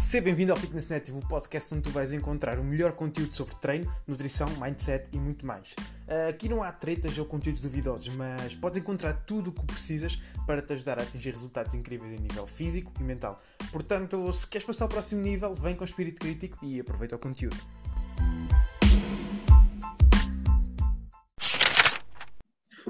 Seja bem-vindo ao Fitness Native, o podcast onde tu vais encontrar o melhor conteúdo sobre treino, nutrição, mindset e muito mais. Aqui não há tretas ou conteúdos duvidosos, mas podes encontrar tudo o que precisas para te ajudar a atingir resultados incríveis em nível físico e mental. Portanto, se queres passar ao próximo nível, vem com espírito crítico e aproveita o conteúdo.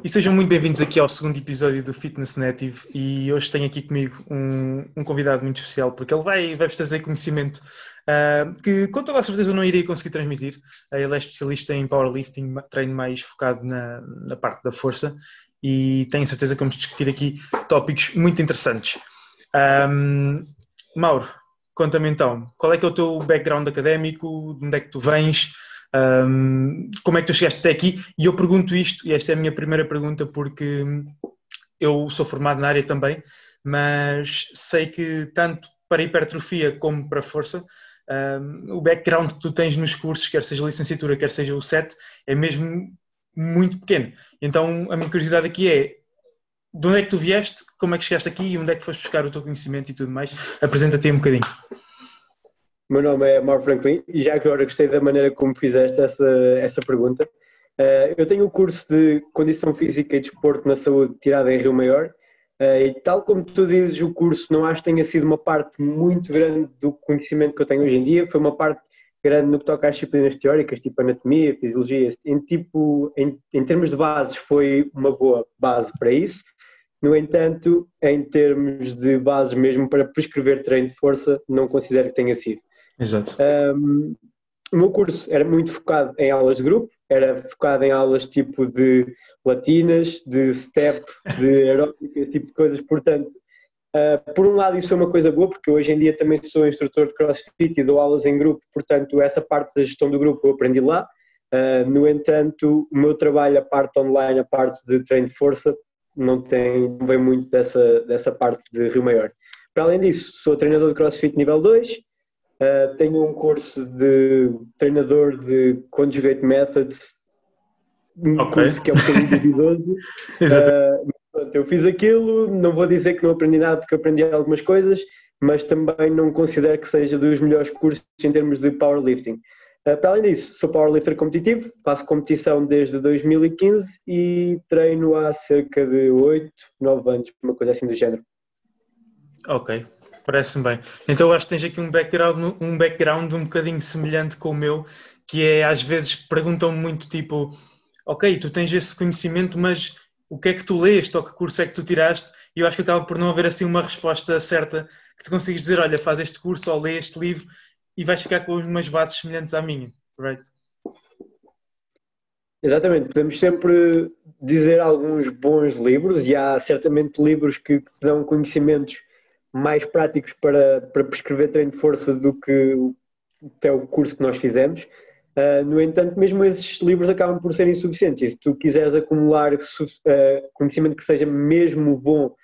E sejam muito bem-vindos aqui ao segundo episódio do Fitness Native e hoje tenho aqui comigo um, um convidado muito especial porque ele vai, vai-vos trazer conhecimento uh, que com toda a certeza não iria conseguir transmitir. Uh, ele é especialista em powerlifting, treino mais focado na, na parte da força e tenho certeza que vamos discutir aqui tópicos muito interessantes. Um, Mauro, conta-me então, qual é que é o teu background académico, de onde é que tu vens? Um, como é que tu chegaste até aqui? E eu pergunto isto, e esta é a minha primeira pergunta, porque eu sou formado na área também, mas sei que tanto para hipertrofia como para força, um, o background que tu tens nos cursos, quer seja licenciatura, quer seja o SET, é mesmo muito pequeno. Então a minha curiosidade aqui é de onde é que tu vieste, como é que chegaste aqui e onde é que foste buscar o teu conhecimento e tudo mais? Apresenta-te um bocadinho. O meu nome é Mauro Franklin e já agora gostei da maneira como fizeste essa, essa pergunta. Uh, eu tenho o um curso de Condição Física e Desporto na Saúde tirado em Rio Maior uh, e tal como tu dizes, o curso não acho que tenha sido uma parte muito grande do conhecimento que eu tenho hoje em dia, foi uma parte grande no que toca às disciplinas teóricas, tipo anatomia, fisiologia, em, tipo, em, em termos de bases foi uma boa base para isso. No entanto, em termos de bases mesmo para prescrever treino de força, não considero que tenha sido. Exato. Um, o meu curso era muito focado em aulas de grupo, era focado em aulas tipo de latinas, de step, de aeróbica, esse tipo de coisas. Portanto, uh, por um lado, isso foi uma coisa boa, porque hoje em dia também sou instrutor de crossfit e dou aulas em grupo, portanto, essa parte da gestão do grupo eu aprendi lá. Uh, no entanto, o meu trabalho, a parte online, a parte de treino de força, não tem não vem muito dessa, dessa parte de Rio Maior. Para além disso, sou treinador de crossfit nível 2, Uh, tenho um curso de treinador de Conjugate Methods, um okay. curso que é um bocadinho duvidoso. uh, eu fiz aquilo, não vou dizer que não aprendi nada porque aprendi algumas coisas, mas também não considero que seja dos melhores cursos em termos de powerlifting. Uh, para além disso, sou powerlifter competitivo, faço competição desde 2015 e treino há cerca de 8, 9 anos, uma coisa assim do género. Ok, Parece-me bem. Então acho que tens aqui um background, um background um bocadinho semelhante com o meu, que é às vezes perguntam-me muito tipo, ok, tu tens esse conhecimento, mas o que é que tu leste ou que curso é que tu tiraste? E eu acho que acaba por não haver assim uma resposta certa que tu consigas dizer, olha, faz este curso ou lê este livro e vais ficar com umas bases semelhantes à minha, right? Exatamente, podemos sempre dizer alguns bons livros e há certamente livros que dão conhecimentos mais práticos para, para prescrever treino de força do que até o curso que nós fizemos. Uh, no entanto, mesmo esses livros acabam por ser insuficientes. E se tu quiseres acumular uh, conhecimento que seja mesmo bom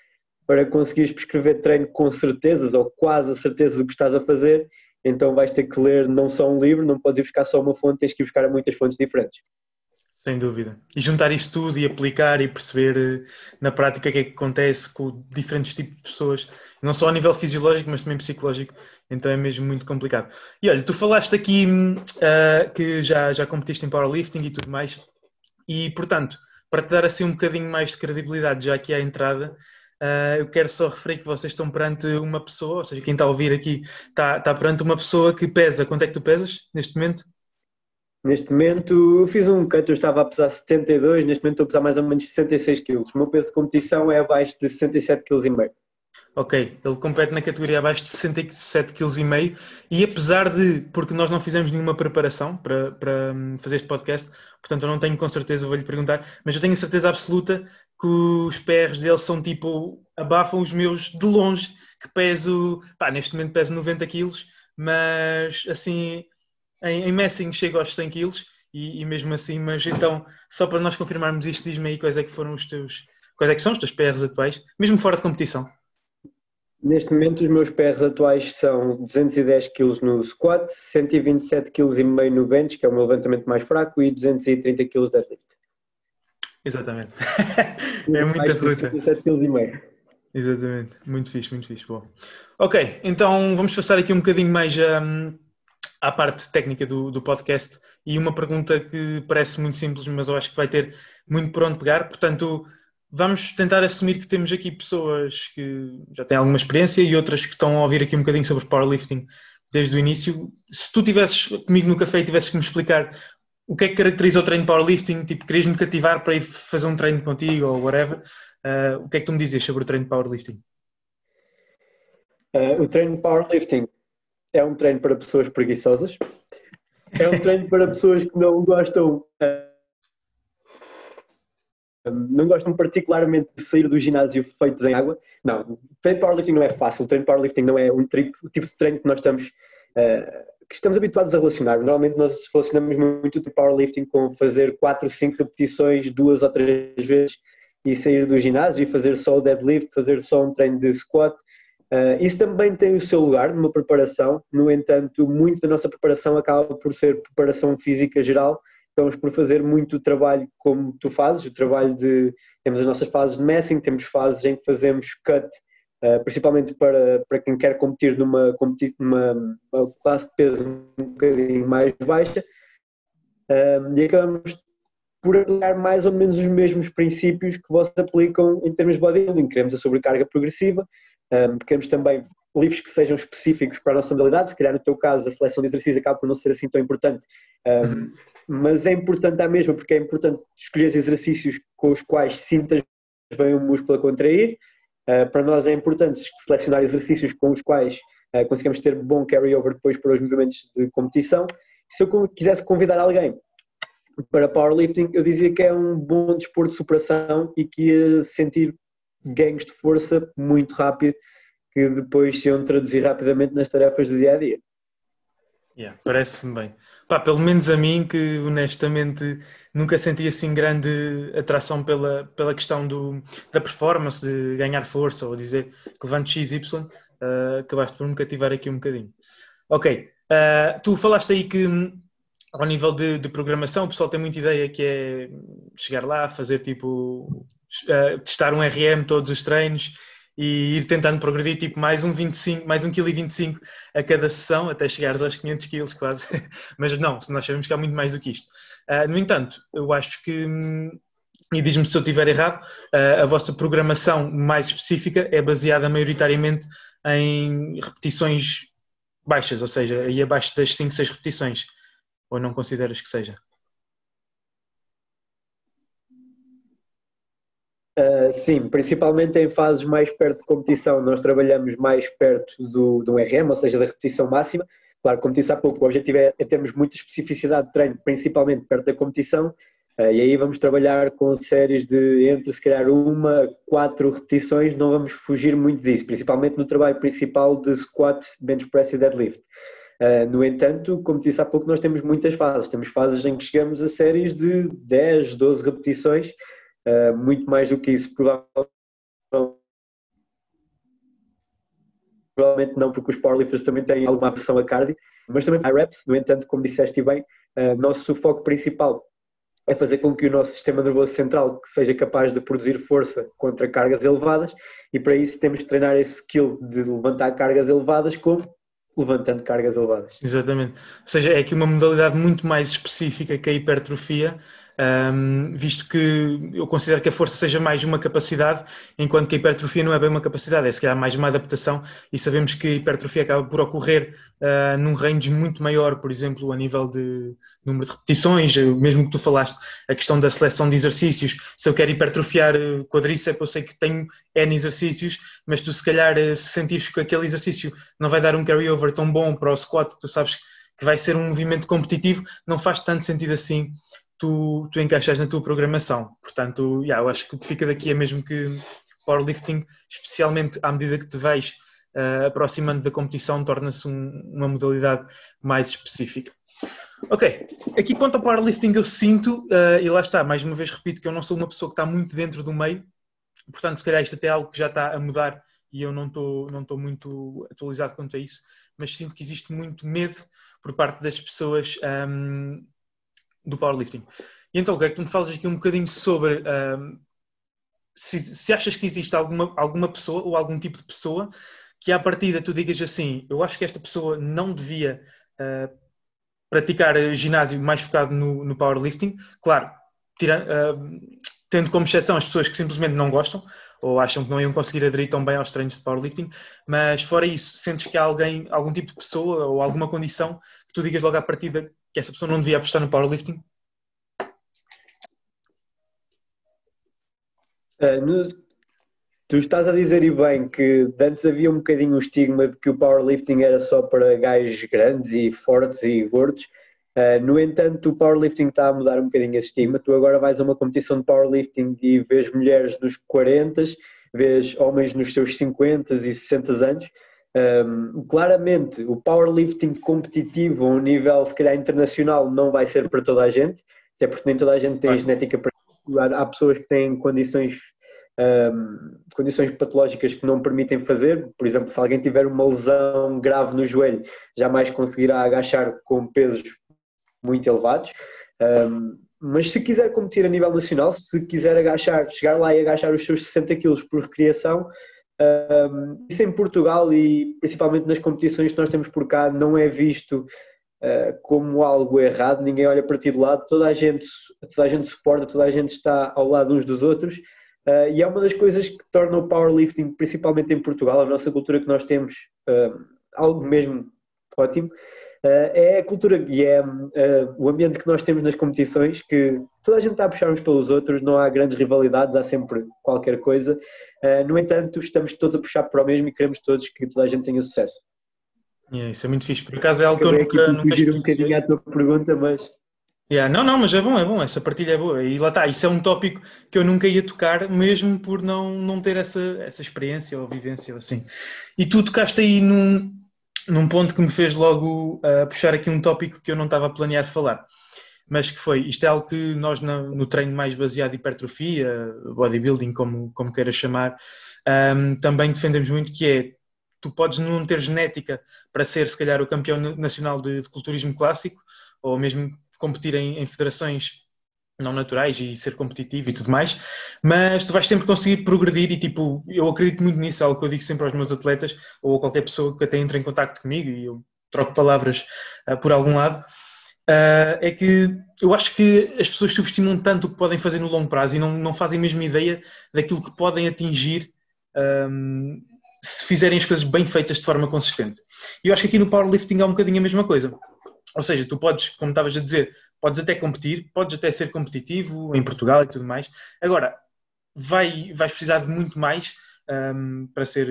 para conseguires prescrever treino com certezas ou quase a certeza do que estás a fazer, então vais ter que ler não só um livro, não podes ir buscar só uma fonte, tens que ir buscar muitas fontes diferentes. Sem dúvida. E juntar isso tudo e aplicar e perceber eh, na prática o que é que acontece com diferentes tipos de pessoas, não só a nível fisiológico, mas também psicológico, então é mesmo muito complicado. E olha, tu falaste aqui uh, que já, já competiste em powerlifting e tudo mais, e portanto, para te dar assim um bocadinho mais de credibilidade já aqui à entrada, uh, eu quero só referir que vocês estão perante uma pessoa, ou seja, quem está a ouvir aqui está, está perante uma pessoa que pesa. Quanto é que tu pesas neste momento? Neste momento, fiz um cut, eu estava a pesar 72, neste momento estou a pesar mais ou menos 66 kg. O meu peso de competição é abaixo de 67,5 kg. Ok, ele compete na categoria abaixo de 67,5 kg e apesar de, porque nós não fizemos nenhuma preparação para, para hum, fazer este podcast, portanto eu não tenho com certeza, vou-lhe perguntar, mas eu tenho a certeza absoluta que os PRs dele são tipo, abafam os meus de longe, que peso, pá, neste momento peso 90 kg, mas assim em, em Messing chega aos 100 kg e, e, mesmo assim, mas então, só para nós confirmarmos isto, diz-me aí quais é que foram os teus, quais é que são os teus PRs atuais, mesmo fora de competição. Neste momento os meus PRs atuais são 210 kg no squat, 127 kg e meio no bench, que é o meu levantamento mais fraco, e 230 kg deadlift. Exatamente. é muita fruta. 127 kg e meio. Exatamente, muito fixe, muito fixe. Boa. Ok, então vamos passar aqui um bocadinho mais um, à parte técnica do, do podcast e uma pergunta que parece muito simples, mas eu acho que vai ter muito por onde pegar. Portanto, vamos tentar assumir que temos aqui pessoas que já têm alguma experiência e outras que estão a ouvir aqui um bocadinho sobre powerlifting desde o início. Se tu estivesses comigo no café e tivesses que me explicar o que é que caracteriza o treino de powerlifting, tipo, querias-me cativar para ir fazer um treino contigo ou whatever, uh, o que é que tu me dizias sobre o treino de powerlifting? Uh, o treino de powerlifting é um treino para pessoas preguiçosas, é um treino para pessoas que não gostam uh, não gostam particularmente de sair do ginásio feitos em água. Não, treino powerlifting não é fácil, treino powerlifting não é um o tipo de treino que nós estamos, uh, que estamos habituados a relacionar. Normalmente nós relacionamos muito o powerlifting com fazer 4, 5 repetições duas ou três vezes e sair do ginásio e fazer só o deadlift, fazer só um treino de squat. Uh, isso também tem o seu lugar numa preparação, no entanto, muito da nossa preparação acaba por ser preparação física geral, acabamos por fazer muito trabalho como tu fazes, o trabalho de. Temos as nossas fases de messing, temos fases em que fazemos cut, uh, principalmente para, para quem quer competir numa, numa classe de peso um bocadinho mais baixa, uh, e acabamos por aplicar mais ou menos os mesmos princípios que vocês aplicam em termos de bodybuilding. Queremos a sobrecarga progressiva, um, queremos também livros que sejam específicos para a nossa modalidade, se calhar no teu caso a seleção de exercícios acaba por não ser assim tão importante, um, uhum. mas é importante à mesma, porque é importante escolher exercícios com os quais sintas bem o músculo a contrair. Uh, para nós é importante selecionar exercícios com os quais uh, conseguimos ter bom carry-over depois para os movimentos de competição. Se eu quisesse convidar alguém para powerlifting, eu dizia que é um bom desporto de superação e que ia sentir ganhos de força muito rápido que depois se iam traduzir rapidamente nas tarefas do dia a dia. Yeah, Parece-me bem. Pá, pelo menos a mim, que honestamente nunca senti assim grande atração pela, pela questão do, da performance, de ganhar força ou dizer que levanto XY, uh, acabaste por me cativar aqui um bocadinho. Ok, uh, tu falaste aí que ao nível de, de, programação o pessoal tem muita ideia que é chegar lá, fazer tipo, uh, testar um RM todos os treinos e ir tentando progredir tipo mais um 25, mais um quilo e 25 a cada sessão até chegares aos 500 quilos quase. Mas não, nós sabemos que há muito mais do que isto. Uh, no entanto, eu acho que e diz-me se eu estiver errado, uh, a vossa programação mais específica é baseada maioritariamente em repetições baixas, ou seja, aí abaixo das 5, 6 repetições. Ou não consideras que seja? Uh, sim, principalmente em fases mais perto de competição, nós trabalhamos mais perto do, do RM, ou seja, da repetição máxima. Claro, como disse há pouco, o objetivo é, é termos muita especificidade de treino, principalmente perto da competição, uh, e aí vamos trabalhar com séries de entre se calhar uma, quatro repetições, não vamos fugir muito disso, principalmente no trabalho principal de squat, bench press e deadlift. Uh, no entanto, como disse há pouco, nós temos muitas fases. Temos fases em que chegamos a séries de 10, 12 repetições, Uh, muito mais do que isso, provavelmente provavelmente não, porque os powerlifters também têm alguma aversão a cardio, mas também há reps, no entanto, como disseste bem, uh, nosso foco principal é fazer com que o nosso sistema nervoso central seja capaz de produzir força contra cargas elevadas e para isso temos de treinar esse skill de levantar cargas elevadas como levantando cargas elevadas. Exatamente. Ou seja, é aqui uma modalidade muito mais específica que a hipertrofia, um, visto que eu considero que a força seja mais uma capacidade, enquanto que a hipertrofia não é bem uma capacidade, é se calhar mais uma adaptação, e sabemos que a hipertrofia acaba por ocorrer uh, num range muito maior, por exemplo, a nível de número de repetições, mesmo que tu falaste, a questão da seleção de exercícios, se eu quero hipertrofiar ah, quadríceps, eu sei que tenho N exercícios, mas tu se calhar ah, se sentires que aquele exercício não vai dar um carryover tão bom para o squat, tu sabes que vai ser um movimento competitivo, não faz tanto sentido assim tu, tu encaixas na tua programação. Portanto, yeah, eu acho que o que fica daqui é mesmo que powerlifting, especialmente à medida que te vais uh, aproximando da competição, torna-se um, uma modalidade mais específica. Ok, aqui quanto ao powerlifting eu sinto, uh, e lá está, mais uma vez repito que eu não sou uma pessoa que está muito dentro do meio, portanto se calhar isto até é algo que já está a mudar e eu não estou não estou muito atualizado quanto a isso, mas sinto que existe muito medo por parte das pessoas um, do powerlifting. E então, quero que tu me fales aqui um bocadinho sobre um, se, se achas que existe alguma, alguma pessoa ou algum tipo de pessoa que à partida tu digas assim, eu acho que esta pessoa não devia uh, praticar ginásio mais focado no, no powerlifting, claro, uh, tendo como exceção as pessoas que simplesmente não gostam ou acham que não iam conseguir aderir tão bem aos treinos de powerlifting, mas fora isso, sentes que há alguém, algum tipo de pessoa ou alguma condição que tu digas logo à partida que essa pessoa não devia apostar no powerlifting? Uh, no, tu estás a dizer e bem que antes havia um bocadinho o estigma de que o powerlifting era só para gajos grandes e fortes e gordos. Uh, no entanto, o powerlifting está a mudar um bocadinho esse estigma. Tu agora vais a uma competição de powerlifting e vês mulheres nos 40, vês homens nos seus 50 e 60 anos. Um, claramente, o powerlifting competitivo a um nível, se calhar, internacional não vai ser para toda a gente, até porque nem toda a gente tem genética para há pessoas que têm condições, um, condições patológicas que não permitem fazer. Por exemplo, se alguém tiver uma lesão grave no joelho, jamais conseguirá agachar com pesos muito elevados. Um, mas se quiser competir a nível nacional, se quiser agachar, chegar lá e agachar os seus 60 quilos por recriação, isso em Portugal e principalmente nas competições que nós temos por cá não é visto uh, como algo errado, ninguém olha para ti de lado, toda a gente, toda a gente suporta, toda a gente está ao lado uns dos outros uh, e é uma das coisas que torna o powerlifting, principalmente em Portugal, a nossa cultura que nós temos, uh, algo mesmo ótimo. é a cultura e é o ambiente que nós temos nas competições que toda a gente está a puxar uns pelos outros, não há grandes rivalidades, há sempre qualquer coisa. No entanto, estamos todos a puxar para o mesmo e queremos todos que toda a gente tenha sucesso. Yeah, isso é muito fixe. Por acaso é algo que eu nunca. nunca fugir um bocadinho à tua pergunta, mas. Yeah, não, não, mas é bom, é bom, essa partilha é boa. E lá está, isso é um tópico que eu nunca ia tocar, mesmo por não, não ter essa, essa experiência ou vivência ou assim. E tu tocaste aí num, num ponto que me fez logo uh, puxar aqui um tópico que eu não estava a planear falar, mas que foi, isto é algo que nós no, no treino mais baseado em hipertrofia, bodybuilding, como, como queiras chamar, um, também defendemos muito, que é tu podes não ter genética para ser, se calhar, o campeão nacional de, de culturismo clássico, ou mesmo competir em, em, federações não naturais e ser competitivo e tudo mais, mas tu vais sempre conseguir progredir e tipo, eu acredito muito nisso, é algo que eu digo sempre aos meus atletas ou a qualquer pessoa que até entre em contato comigo e eu troco palavras uh, por algum lado, uh, é que eu acho que as pessoas subestimam tanto o que podem fazer no longo prazo e não, não fazem mesmo ideia daquilo que podem atingir um, se fizerem as coisas bem feitas de forma consistente. E eu acho que aqui no powerlifting há um bocadinho a mesma coisa. Ou seja, tu podes, como estavas a dizer, podes até competir, podes até ser competitivo em Portugal e tudo mais. Agora, vai, vais precisar de muito mais um, para ser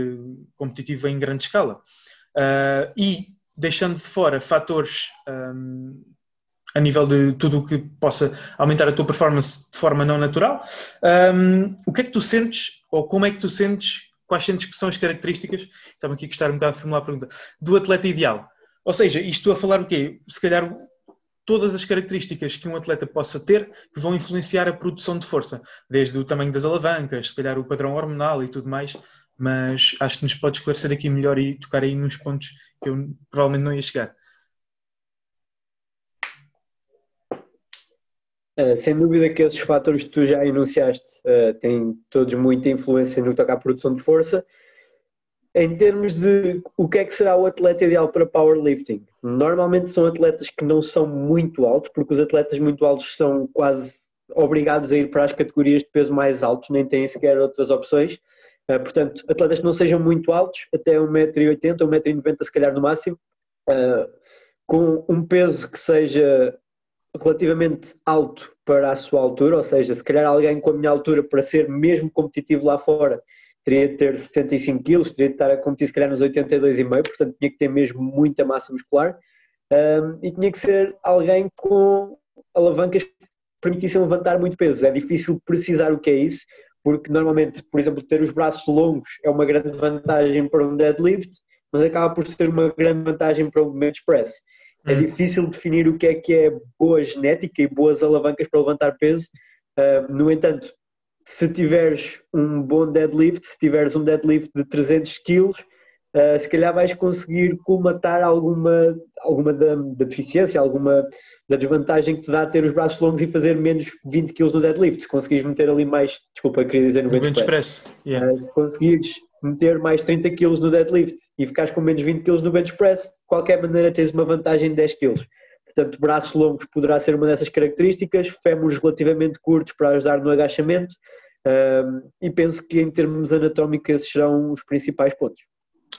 competitivo em grande escala. Uh, e deixando de fora fatores um, a nível de tudo o que possa aumentar a tua performance de forma não natural, um, o que é que tu sentes ou como é que tu sentes quais sentes que são as características, estava aqui a gostar um bocado de formular a pergunta, do atleta ideal. Ou seja, isto a falar o quê? Se calhar todas as características que um atleta possa ter que vão influenciar a produção de força, desde o tamanho das alavancas, se calhar o padrão hormonal e tudo mais, mas acho que nos pode esclarecer aqui melhor e tocar aí nos pontos que eu provavelmente não ia chegar. Uh, sem dúvida que esses fatores que tu já enunciaste uh, têm todos muita influência no que toca à produção de força. Em termos de o que é que será o atleta ideal para powerlifting, normalmente são atletas que não são muito altos, porque os atletas muito altos são quase obrigados a ir para as categorias de peso mais altos, nem têm sequer outras opções. Uh, portanto, atletas que não sejam muito altos, até 1,80m, 1,90m se calhar no máximo, com um peso que seja relativamente alto para a sua altura, ou seja, se calhar alguém com a minha altura para ser mesmo competitivo lá fora teria de ter 75 quilos, teria de estar a competir se calhar nos 82,5, portanto tinha que ter mesmo muita massa muscular um, e tinha que ser alguém com alavancas que permitissem levantar muito peso. É difícil precisar o que é isso, porque normalmente, por exemplo, ter os braços longos é uma grande vantagem para um deadlift, mas acaba por ser uma grande vantagem para um bench press. É hum. difícil definir o que é que é boa genética e boas alavancas para levantar peso. Uh, no entanto, se tiveres um bom deadlift, se tiveres um deadlift de 300 kg, uh, se calhar vais conseguir colmatar alguma, alguma da, da, deficiência, alguma da desvantagem que te dá ter os braços longos e fazer menos 20 kg no deadlift. Se conseguires meter ali mais, desculpa, queria dizer no, no bench, press. press. Yeah. Uh, se conseguires meter mais 30 kg no deadlift e ficares com menos 20 kg no bench press, de qualquer maneira tens uma vantagem de 10 kg. Portanto, braços longos poderá ser uma dessas características, fémures relativamente curtos para ajudar no agachamento um, e penso que em termos anatómicos esses serão os principais pontos.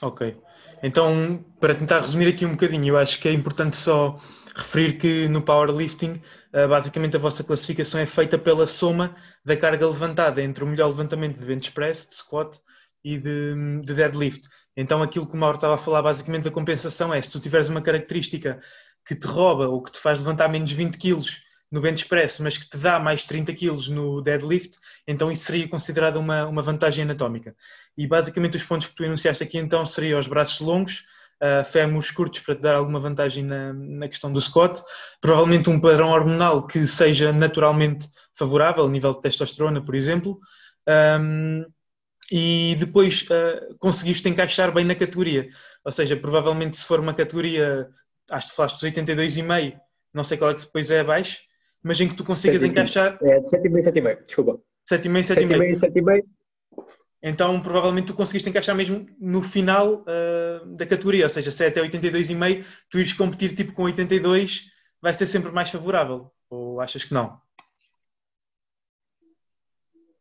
Ok. Então, para tentar resumir aqui um bocadinho, eu acho que é importante só referir que no powerlifting, ah, basicamente a vossa classificação é feita pela soma da carga levantada entre o melhor levantamento de bench press, de squat e de, de deadlift. Então, aquilo que o Mauro estava a falar, basicamente, da compensação é se tu tiveres uma característica que te rouba ou que te faz levantar menos 20 kg no bench press, mas que te dá mais 30 kg no deadlift, então isso seria considerado uma, uma vantagem anatómica. E basicamente os pontos que tu enunciaste aqui então seriam os braços longos, uh, curtos para te dar alguma vantagem na, na questão do squat, provavelmente um padrão hormonal que seja naturalmente favorável, nível de testosterona, por exemplo, um, e depois uh, conseguiste encaixar bem na categoria. Ou seja, provavelmente se for uma categoria acho que falaste dos 82,5, não sei qual é que depois é abaixo, mas em que tu consigas 7, encaixar. É, 7,5, 7,5, desculpa. 7,5, 7,5. 7,5, Então, provavelmente tu conseguiste encaixar mesmo no final uh, da categoria, ou seja, se é até 82,5, tu ires competir tipo com 82, vai ser sempre mais favorável. Ou achas que não?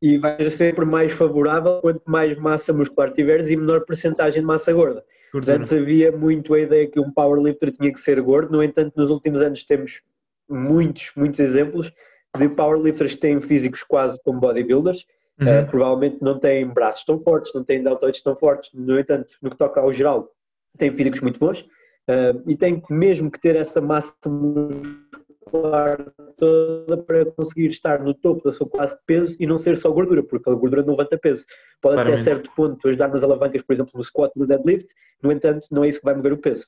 E vai ser sempre mais favorável quanto mais massa muscular tiveres e menor porcentagem de massa gorda. Gordura. Antes havia muito a ideia que um powerlifter tinha que ser gordo, no entanto, nos últimos anos temos muitos, muitos exemplos de powerlifters que têm físicos quase como bodybuilders, uhum. uh, provavelmente não têm braços tão fortes, não têm deltoides tão fortes, no entanto, no que toca ao geral, têm físicos muito bons uh, e têm mesmo que ter essa massa muscular toda para conseguir estar no topo da sua classe de peso e não ser só gordura, porque a gordura não levanta peso. Pode Claramente. até certo ponto ajudar nas alavancas, por exemplo, no squat, no deadlift, no entanto, não é isso que vai mover o peso.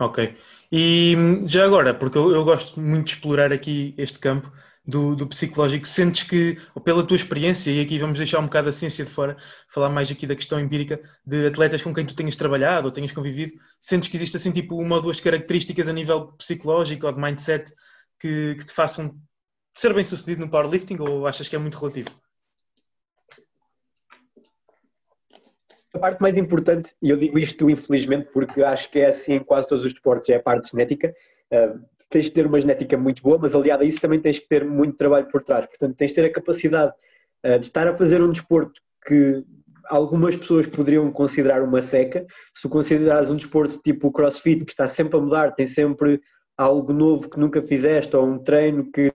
Ok. E já agora, porque eu, eu gosto muito de explorar aqui este campo do, do, psicológico, sentes que, pela tua experiência, e aqui vamos deixar um bocado a ciência de fora, falar mais aqui da questão empírica de atletas com quem tu tenhas trabalhado ou tenhas convivido, sentes que existe assim tipo uma ou duas características a nível psicológico ou de mindset que, que te façam ser bem sucedido no powerlifting ou achas que é muito relativo? A parte mais importante, e eu digo isto infelizmente porque acho que é assim em quase todos os esportes, é a parte genética. Uh, tens de ter uma genética muito boa, mas aliado a isso também tens que ter muito trabalho por trás. Portanto, tens de ter a capacidade uh, de estar a fazer um desporto que algumas pessoas poderiam considerar uma seca. Se tu considerares um desporto tipo o crossfit, que está sempre a mudar, tem sempre algo novo que nunca fizeste ou um treino que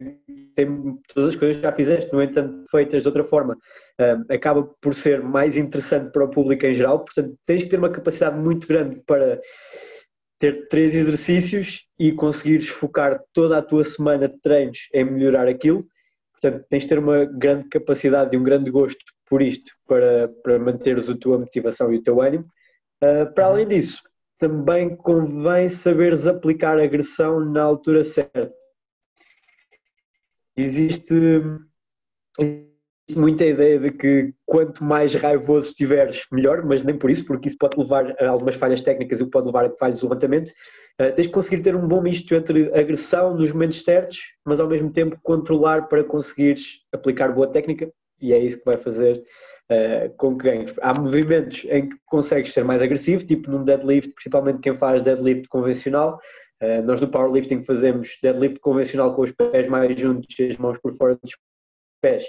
tem todas as coisas que já fizeste, no entanto feitas de outra forma, uh, acaba por ser mais interessante para o público em geral. Portanto, tens que ter uma capacidade muito grande para ter três exercícios e conseguires focar toda a tua semana de treinos em melhorar aquilo. Portanto, tens de ter uma grande capacidade e um grande gosto por isto para, para manteres a tua motivação e o teu ânimo. Uh, para além disso, também convém saberes aplicar agressão na altura certa. Existe, muita ideia de que quanto mais raivoso estiveres, melhor, mas nem por isso, porque isso pode levar a algumas falhas técnicas e pode levar a falhas de levantamento. Uh, tens de conseguir ter um bom misto entre agressão nos momentos certos, mas ao mesmo tempo controlar para conseguires aplicar boa técnica, e é isso que vai fazer uh, com que ganhes. Há movimentos em que consegues ser mais agressivo, tipo num deadlift, principalmente quem faz deadlift convencional. Uh, nós no powerlifting fazemos deadlift convencional com os pés mais juntos e as mãos por fora dos pés,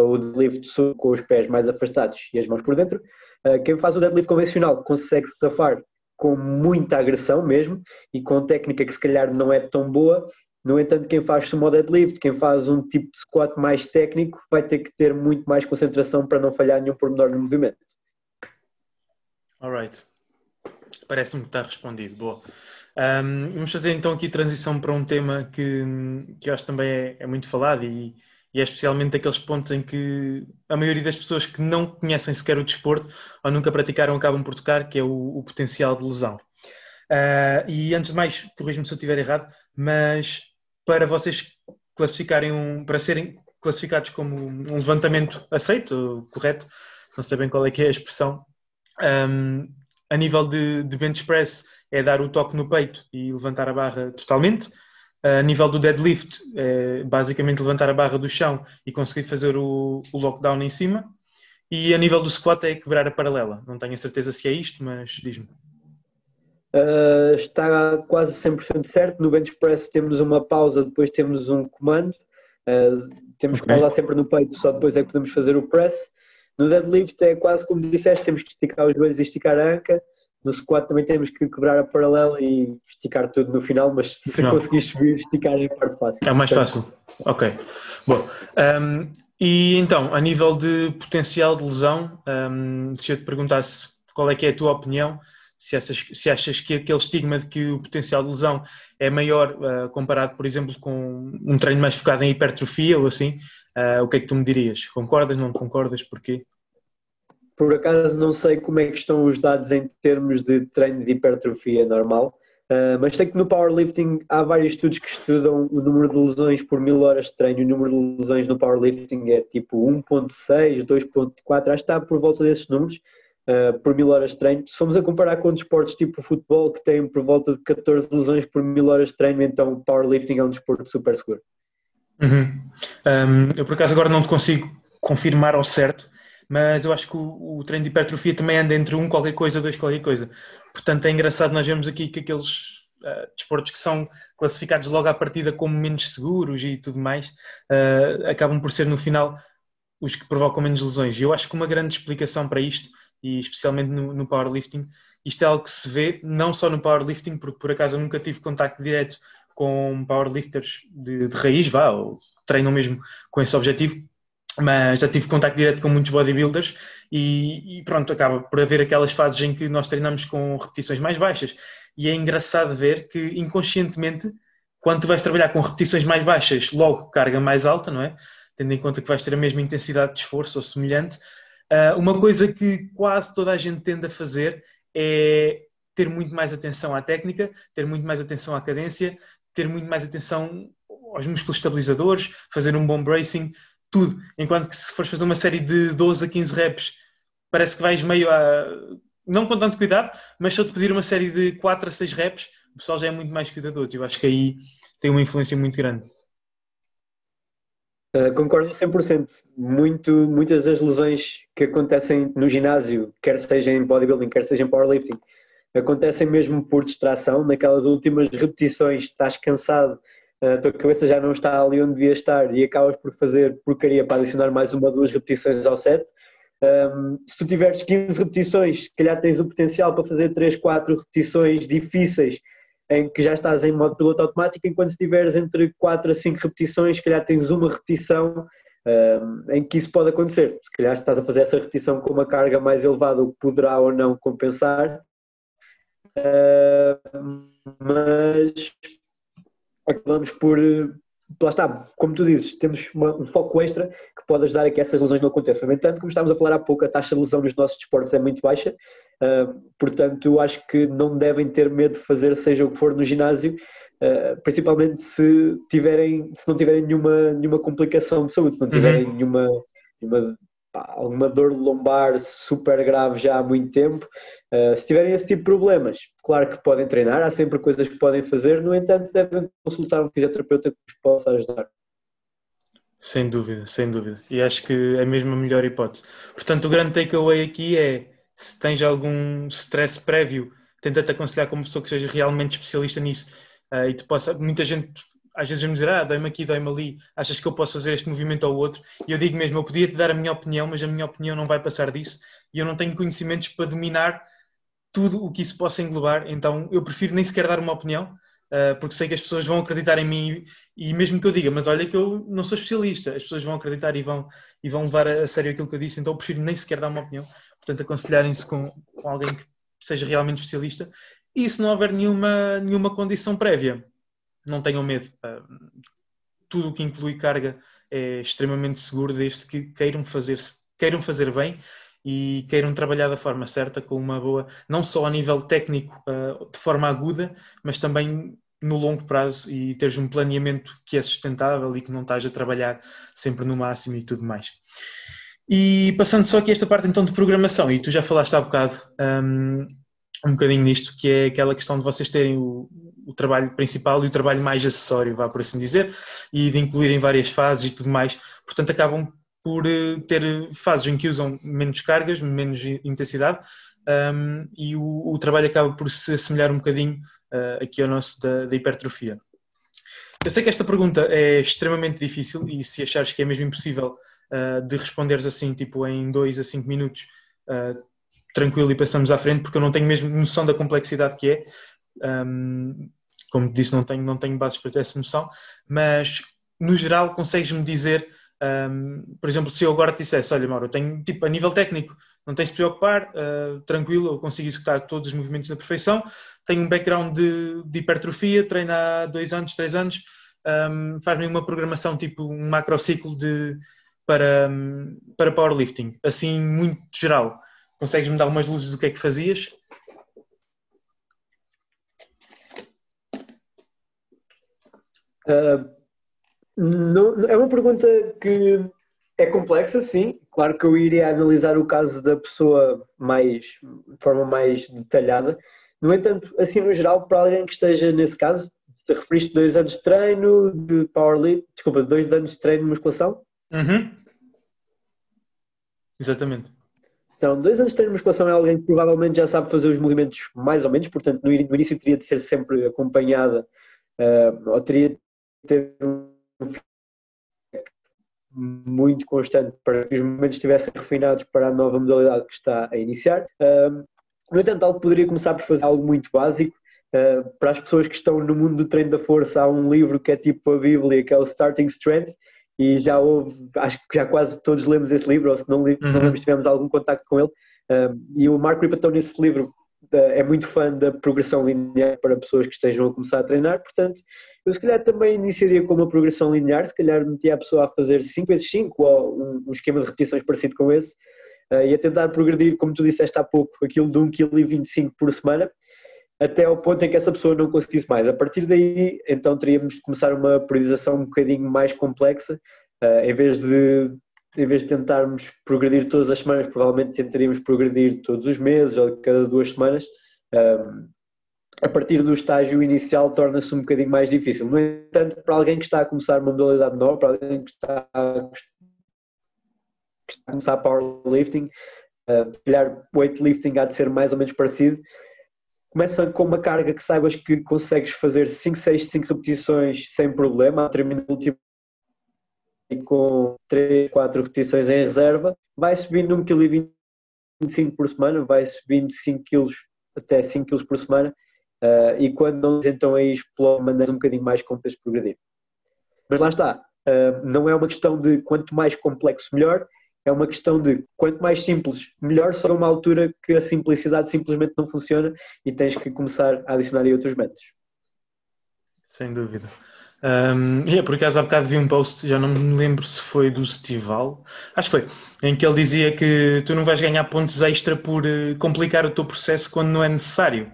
o deadlift com os pés mais afastados e as mãos por dentro. Uh, quem faz o deadlift convencional consegue se safar com muita agressão mesmo e com técnica que se calhar não é tão boa no entanto, quem faz sumo deadlift, quem faz um tipo de squat mais técnico, vai ter que ter muito mais concentração para não falhar nenhum pormenor no movimento. Alright. Parece-me que está respondido. Boa. Um, vamos fazer então aqui transição para um tema que, que eu acho também é, é muito falado e, e, é especialmente aqueles pontos em que a maioria das pessoas que não conhecem sequer o desporto ou nunca praticaram acabam por tocar, que é o, o potencial de lesão. Uh, e antes de mais, corrijo-me se eu estiver errado, mas para vocês classificarem um, para serem classificados como um levantamento aceito, correto? Não sei bem qual é que é a expressão. Um, a nível de, de bench press é dar o toque no peito e levantar a barra totalmente. A nível do deadlift, é basicamente levantar a barra do chão e conseguir fazer o, o lockdown em cima. E a nível do squat é quebrar a paralela. Não tenho a certeza se é isto, mas diz-me. Uh, está quase 100% certo. No bench press temos uma pausa, depois temos um comando. Uh, temos okay. que pausar sempre no peito, só depois é que podemos fazer o press. No deadlift é quase como disseste, temos que esticar os joelhos e esticar a anca. No squat também temos que quebrar a paralela e esticar tudo no final, mas se Não. conseguires subir, esticar é parte fácil. É mais fácil. Ok. Bom, um, e então, a nível de potencial de lesão, um, se eu te perguntasse qual é que é a tua opinião, se achas, se achas que aquele estigma de que o potencial de lesão é maior uh, comparado, por exemplo, com um treino mais focado em hipertrofia ou assim, uh, o que é que tu me dirias? Concordas, não concordas, porquê? Por acaso não sei como é que estão os dados em termos de treino de hipertrofia normal, Uh, mas sei que no powerlifting há vários estudos que estudam o número de lesões por mil horas de treino. O número de lesões no powerlifting é tipo 1.6, 2.4, acho que está por volta desses números uh, por mil horas de treino. Se formos a comparar com desportos tipo futebol, que tem por volta de 14 lesões por mil horas de treino, então o powerlifting é um desporto super seguro. Uhum. Um, eu por acaso agora não te consigo confirmar ao certo, mas eu acho que o, o, treino de hipertrofia também anda entre um qualquer coisa, dois qualquer coisa. Portanto, é engraçado nós vemos aqui que aqueles uh, desportos que são classificados logo à partida como menos seguros e tudo mais, uh, acabam por ser no final os que provocam menos lesões. E eu acho que uma grande explicação para isto, e especialmente no, no powerlifting, isto é algo que se vê não só no powerlifting, porque por acaso eu nunca tive contacto direto com powerlifters de, de raiz, vá, ou treinam mesmo com esse objetivo, mas já tive contato direto com muitos bodybuilders e, e, pronto, acaba por haver aquelas fases em que nós treinamos com repetições mais baixas e é engraçado ver que inconscientemente quando tu vais trabalhar com repetições mais baixas, logo carga mais alta, não é? Tendo em conta que vais ter a mesma intensidade de esforço ou semelhante, uh, uma coisa que quase toda a gente tende a fazer é ter muito mais atenção à técnica, ter muito mais atenção à cadência, ter muito mais atenção aos músculos estabilizadores, fazer um bom bracing, tudo. Enquanto que se fores fazer uma série de 12 a 15 reps, parece que vais meio a. Não com tanto cuidado, mas se eu te pedir uma série de 4 a 6 reps, o pessoal já é muito mais cuidadoso. Eu acho que aí tem uma influência muito grande. Uh, concordo 100%. Muito, muitas das lesões que acontecem no ginásio, quer seja em bodybuilding, quer seja em powerlifting, acontecem mesmo por distração. Naquelas últimas repetições, estás cansado, a tua cabeça já não está ali onde devia estar e acabas por fazer porcaria para adicionar mais uma, duas repetições ao set. Um, se tu tiveres 15 repetições, se calhar tens o potencial para fazer 3, 4 repetições difíceis em que já estás em modo piloto automático, enquanto se tiveres entre 4 a 5 repetições, se calhar tens uma repetição um, em que isso pode acontecer. Se calhar estás a fazer essa repetição com uma carga mais elevada, o que poderá ou não compensar. Uh, mas acabamos por. Eh, lá está, como tu dizes, temos uma, um foco extra que pode ajudar a que essas lesões não aconteçam. No entanto, como estávamos a falar há pouco, a taxa de lesão nos nossos desportos é muito baixa, uh, portanto, acho que não devem ter medo de fazer seja o que for no ginásio, uh, principalmente se, tiverem, se não tiverem nenhuma, nenhuma complicação de saúde, se não tiverem uhum. nenhuma, nenhuma alguma dor lombar super grave já há muito tempo. Uh, se tiverem esse tipo de problemas, claro que podem treinar, há sempre coisas que podem fazer, no entanto, devem consultar um fisioterapeuta que vos possa ajudar. Sem dúvida, sem dúvida. E acho que é mesmo a melhor hipótese. Portanto, o grande takeaway aqui é se tens algum stress prévio, tenta-te aconselhar como pessoa que seja realmente especialista nisso uh, e te possa. Muita gente às vezes me dizer, ah, dói-me aqui, dói-me ali, achas que eu posso fazer este movimento ou outro? E eu digo mesmo, eu podia te dar a minha opinião, mas a minha opinião não vai passar disso e eu não tenho conhecimentos para dominar tudo o que isso possa englobar, então eu prefiro nem sequer dar uma opinião, uh, porque sei que as pessoas vão acreditar em mim e, mesmo que eu diga, mas olha que eu não sou especialista, as pessoas vão acreditar e vão, e vão levar a, sério aquilo que eu disse, então eu prefiro nem sequer dar uma opinião, portanto aconselharem-se com, com alguém que seja realmente especialista e se não houver nenhuma, nenhuma condição prévia, não tenham medo. tudo o que inclui carga é extremamente seguro desde que queiram fazer, queiram fazer bem e queiram trabalhar da forma certa, com uma boa, não só a nível técnico, uh, de forma aguda, mas também no longo prazo e teres um planeamento que é sustentável e que não estás a trabalhar sempre no máximo e tudo mais. E passando só aqui esta parte então de programação, e tu já falaste há bocado, um, um bocadinho nisto, que é aquela questão de vocês terem o, o, trabalho principal e o trabalho mais acessório, vá por assim dizer, e de incluírem várias fases e tudo mais. Portanto, acabam por uh, ter fases em que usam menos cargas, menos intensidade, um, e o, o, trabalho acaba por se assemelhar um bocadinho uh, aqui ao nosso da, da, hipertrofia. Eu sei que esta pergunta é extremamente difícil e se achares que é mesmo impossível uh, de responderes assim, tipo em 2 a 5 minutos, uh, tranquilo e passamos à frente, porque eu não tenho mesmo noção da complexidade que é. Um, como disse, não tenho, não tenho bases para ter essa noção, mas no geral consegues-me dizer, um, por exemplo, se eu agora te dissesse, olha Mauro, eu tenho tipo a nível técnico, não tens de te preocupar, uh, tranquilo, eu consigo executar todos os movimentos na perfeição, tenho um background de, de hipertrofia, treino há dois anos, três anos, um, faz-me uma programação tipo um macrociclo de, para, para powerlifting, assim muito geral. Consegues-me dar umas luzes do que é que fazias? Uh, não, é uma pergunta que é complexa, sim. Claro que eu iria analisar o caso da pessoa mais, de forma mais detalhada. No entanto, assim no geral, para alguém que esteja nesse caso, se referiste dois anos de treino de powerlift, desculpa, dois anos de treino de musculação? Uhum. Exatamente. Então, dois anos de treino de musculação é alguém que provavelmente já sabe fazer os movimentos mais ou menos, portanto, no início teria de ser sempre acompanhada uh, ou teria de ter um muito constante para que os movimentos estivessem refinados para a nova modalidade que está a iniciar. Uh, no entanto, algo poderia começar por fazer algo muito básico. Uh, para as pessoas que estão no mundo do treino da força, há um livro que é tipo a Bíblia, que é o Starting Strength, e já houve, acho que já quase todos lemos esse livro, ou se não, se não uhum. lemos, tivemos algum contacto com ele. Um, e o Mark Ripatão, nesse livro, é muito fã da progressão linear para pessoas que estejam a começar a treinar, portanto, eu se calhar também iniciaria com uma progressão linear, se calhar metia a pessoa a fazer 5 vezes 5 ou um, um, esquema de repetições parecido com esse, uh, e a tentar progredir, como tu disseste há pouco, aquilo de 1,25 kg por semana, até ao ponto em que essa pessoa não conseguisse mais. A partir daí, então teríamos de começar uma periodização um bocadinho mais complexa, uh, em vez de em vez de tentarmos progredir todas as semanas, provavelmente tentaríamos progredir todos os meses ou cada duas semanas. Um, a partir do estágio inicial torna-se um bocadinho mais difícil. No entanto, para alguém que está a começar uma modalidade nova, para alguém que está a, que está a começar powerlifting, uh, se calhar weightlifting há de ser mais ou menos parecido, Começa com uma carga que saibas que consegues fazer 5, 6, 5 repetições sem problema, termina o último com 3, 4 repetições em reserva, vai subindo 1,25 kg por semana, vai subindo 5 kg até 5 kg por semana, uh, e quando não então aí explode maneiras um bocadinho mais completas de progredir. Mas lá está, uh, não é uma questão de quanto mais complexo melhor, é uma questão de quanto mais simples, melhor, só uma altura que a simplicidade simplesmente não funciona e tens que começar a adicionar aí outros métodos. Sem dúvida. Um, e é por acaso há bocado vi um post, já não me lembro se foi do Stival, acho que foi, em que ele dizia que tu não vais ganhar pontos extra por uh, complicar o teu processo quando não é necessário.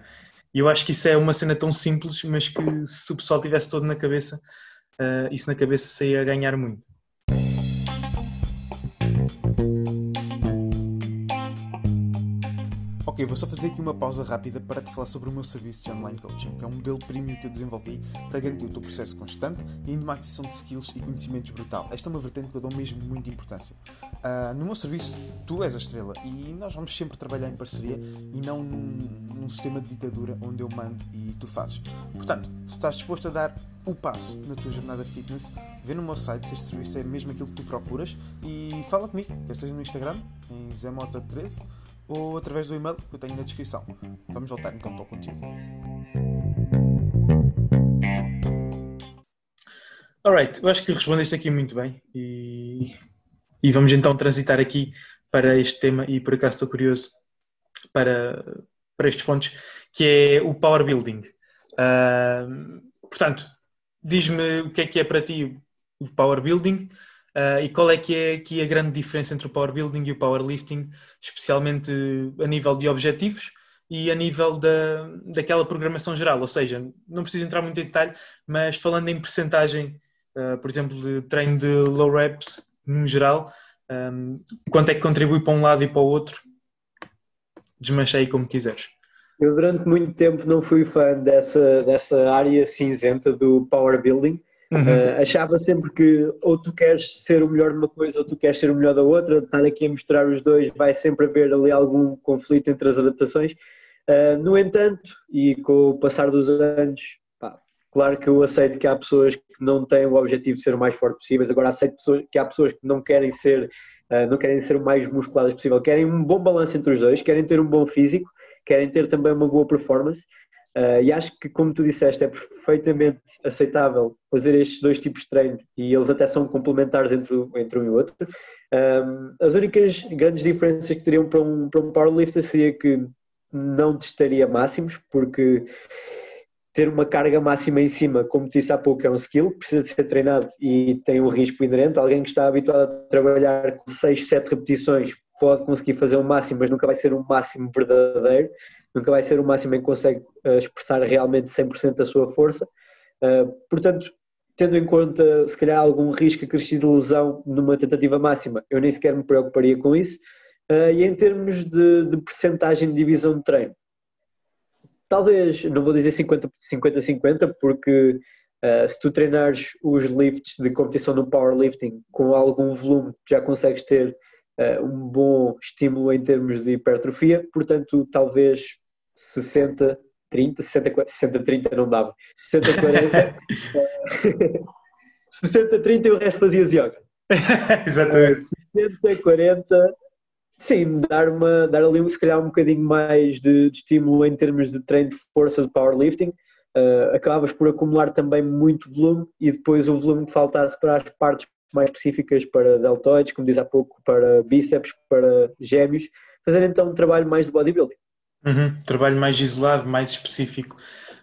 E eu acho que isso é uma cena tão simples, mas que se o pessoal tivesse todo na cabeça, uh, isso na cabeça se ia ganhar muito. Vou só fazer aqui uma pausa rápida para te falar sobre o meu serviço de online coaching, que é um modelo premium que eu desenvolvi para garantir o teu processo constante e ainda uma aquisição de skills e conhecimentos brutal. Esta é uma vertente que eu dou mesmo muita importância. Uh, no meu serviço, tu és a estrela e nós vamos sempre trabalhar em parceria e não num, num sistema de ditadura onde eu mando e tu fazes. Portanto, se estás disposto a dar o passo na tua jornada fitness, vê no meu site se este serviço é mesmo aquilo que tu procuras e fala comigo, quer seja no Instagram, em zemota13 ou através do e-mail que eu tenho na descrição. Vamos voltar então para o conteúdo. Alright, eu acho que respondeste aqui muito bem e, e vamos então transitar aqui para este tema e por acaso estou curioso para, para estes pontos, que é o Power Building. Uh, portanto, diz-me o que é que é para ti o Power Building Uh, e qual é que é aqui a grande diferença entre o power building e o powerlifting, especialmente a nível de objetivos e a nível da, daquela programação geral? Ou seja, não preciso entrar muito em detalhe, mas falando em percentagem, uh, por exemplo, de treino de low reps no geral, um, quanto é que contribui para um lado e para o outro? Desmancha aí como quiseres. Eu durante muito tempo não fui fã dessa, dessa área cinzenta do power building. Uhum. Uh, achava sempre que ou tu queres ser o melhor numa coisa ou tu queres ser o melhor da outra, estar aqui a misturar os dois vai sempre haver ali algum conflito entre as adaptações. Uh, no entanto, e com o passar dos anos, pá, claro que eu aceito que há pessoas que não têm o objetivo de ser o mais forte possível, agora aceito pessoas, que há pessoas que não querem ser, uh, não querem ser o mais musculadas possível, querem um bom balanço entre os dois, querem ter um bom físico querem ter também uma boa performance. Uh, e acho que, como tu disseste, é perfeitamente aceitável fazer estes dois tipos de treino e eles até são complementares entre, entre um e outro. Um, as únicas grandes diferenças que teriam para um, para um powerlifter seria que não testaria máximos, porque ter uma carga máxima em cima, como disse há pouco, é um skill, precisa de ser treinado e tem um risco inerente. Alguém que está habituado a trabalhar com 6, 7 repetições pode conseguir fazer o máximo, mas nunca vai ser um máximo verdadeiro, nunca vai ser o máximo em que consegue uh, expressar realmente 100% da sua força. Uh, portanto, tendo em conta se calhar algum risco acrescido de lesão numa tentativa máxima, eu nem sequer me preocuparia com isso. Uh, e em termos de, de percentagem de divisão de treino, talvez, não vou dizer 50-50, porque uh, se tu treinares os lifts de competição no powerlifting com algum volume, já consegues ter um bom estímulo em termos de hipertrofia, portanto, talvez 60, 30, 60, 60 30 não dava, 60, 40, 60, 30 e o resto fazia yoga. Exatamente. 60, 40, sim, dar, uma, dar ali se calhar um bocadinho mais de, de estímulo em termos de treino de força de powerlifting. Uh, acabavas por acumular também muito volume e depois o volume que faltasse para as partes mais específicas para deltoides, como diz há pouco, para bíceps, para gêmeos, fazer então um trabalho mais de bodybuilding. Uhum, trabalho mais isolado, mais específico,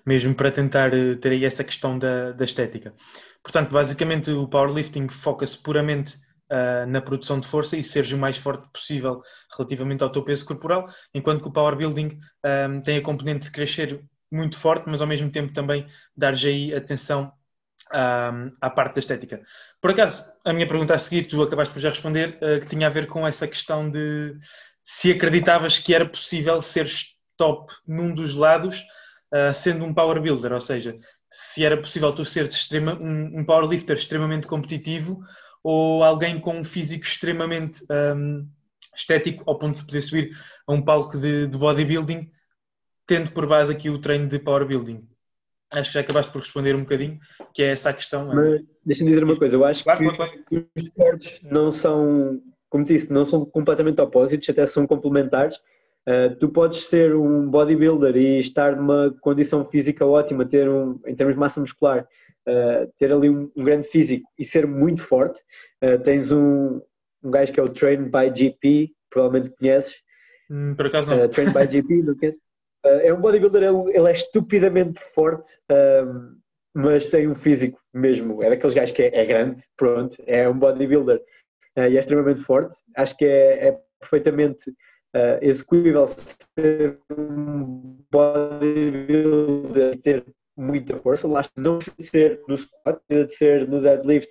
mesmo para tentar eh, ter aí essa questão da, da estética. Portanto, basicamente o powerlifting foca-se puramente uh, na produção de força e seres o mais forte possível relativamente ao teu peso corporal, enquanto que o powerbuilding um, ah, tem a componente de crescer muito forte, mas ao mesmo tempo também dar-lhe aí atenção à, parte da estética. Por acaso, a minha pergunta a seguir, tu acabaste por já responder, uh, que tinha a ver com essa questão de se acreditavas que era possível seres top num dos lados, uh, sendo um power builder, ou seja, se era possível tu seres extrema, um, um powerlifter extremamente competitivo ou alguém com um físico extremamente um, estético ao ponto de poder subir a um palco de, de bodybuilding, tendo por base aqui o treino de power building acho que já acabaste por responder um bocadinho, que é essa a questão. É? Mas deixa-me dizer uma coisa, eu acho claro, que, claro. que, os esportes não são, como disse, não são completamente opósitos, até são complementares. Uh, tu podes ser um bodybuilder e estar numa condição física ótima, ter um, em termos de massa muscular, uh, ter ali um, um, grande físico e ser muito forte. Uh, tens um, um gajo que é o Train by GP, provavelmente conheces. Hum, por acaso não. Train by GP, não conheces? Uh, é um bodybuilder, ele, é estupidamente forte, um, mas tem um físico mesmo. É daqueles gajos que é, é grande, pronto, é um bodybuilder uh, e é extremamente forte. Acho que é, é perfeitamente uh, execuível ser um bodybuilder e ter muita força. Lá não precisa ser no squat, precisa de ser no deadlift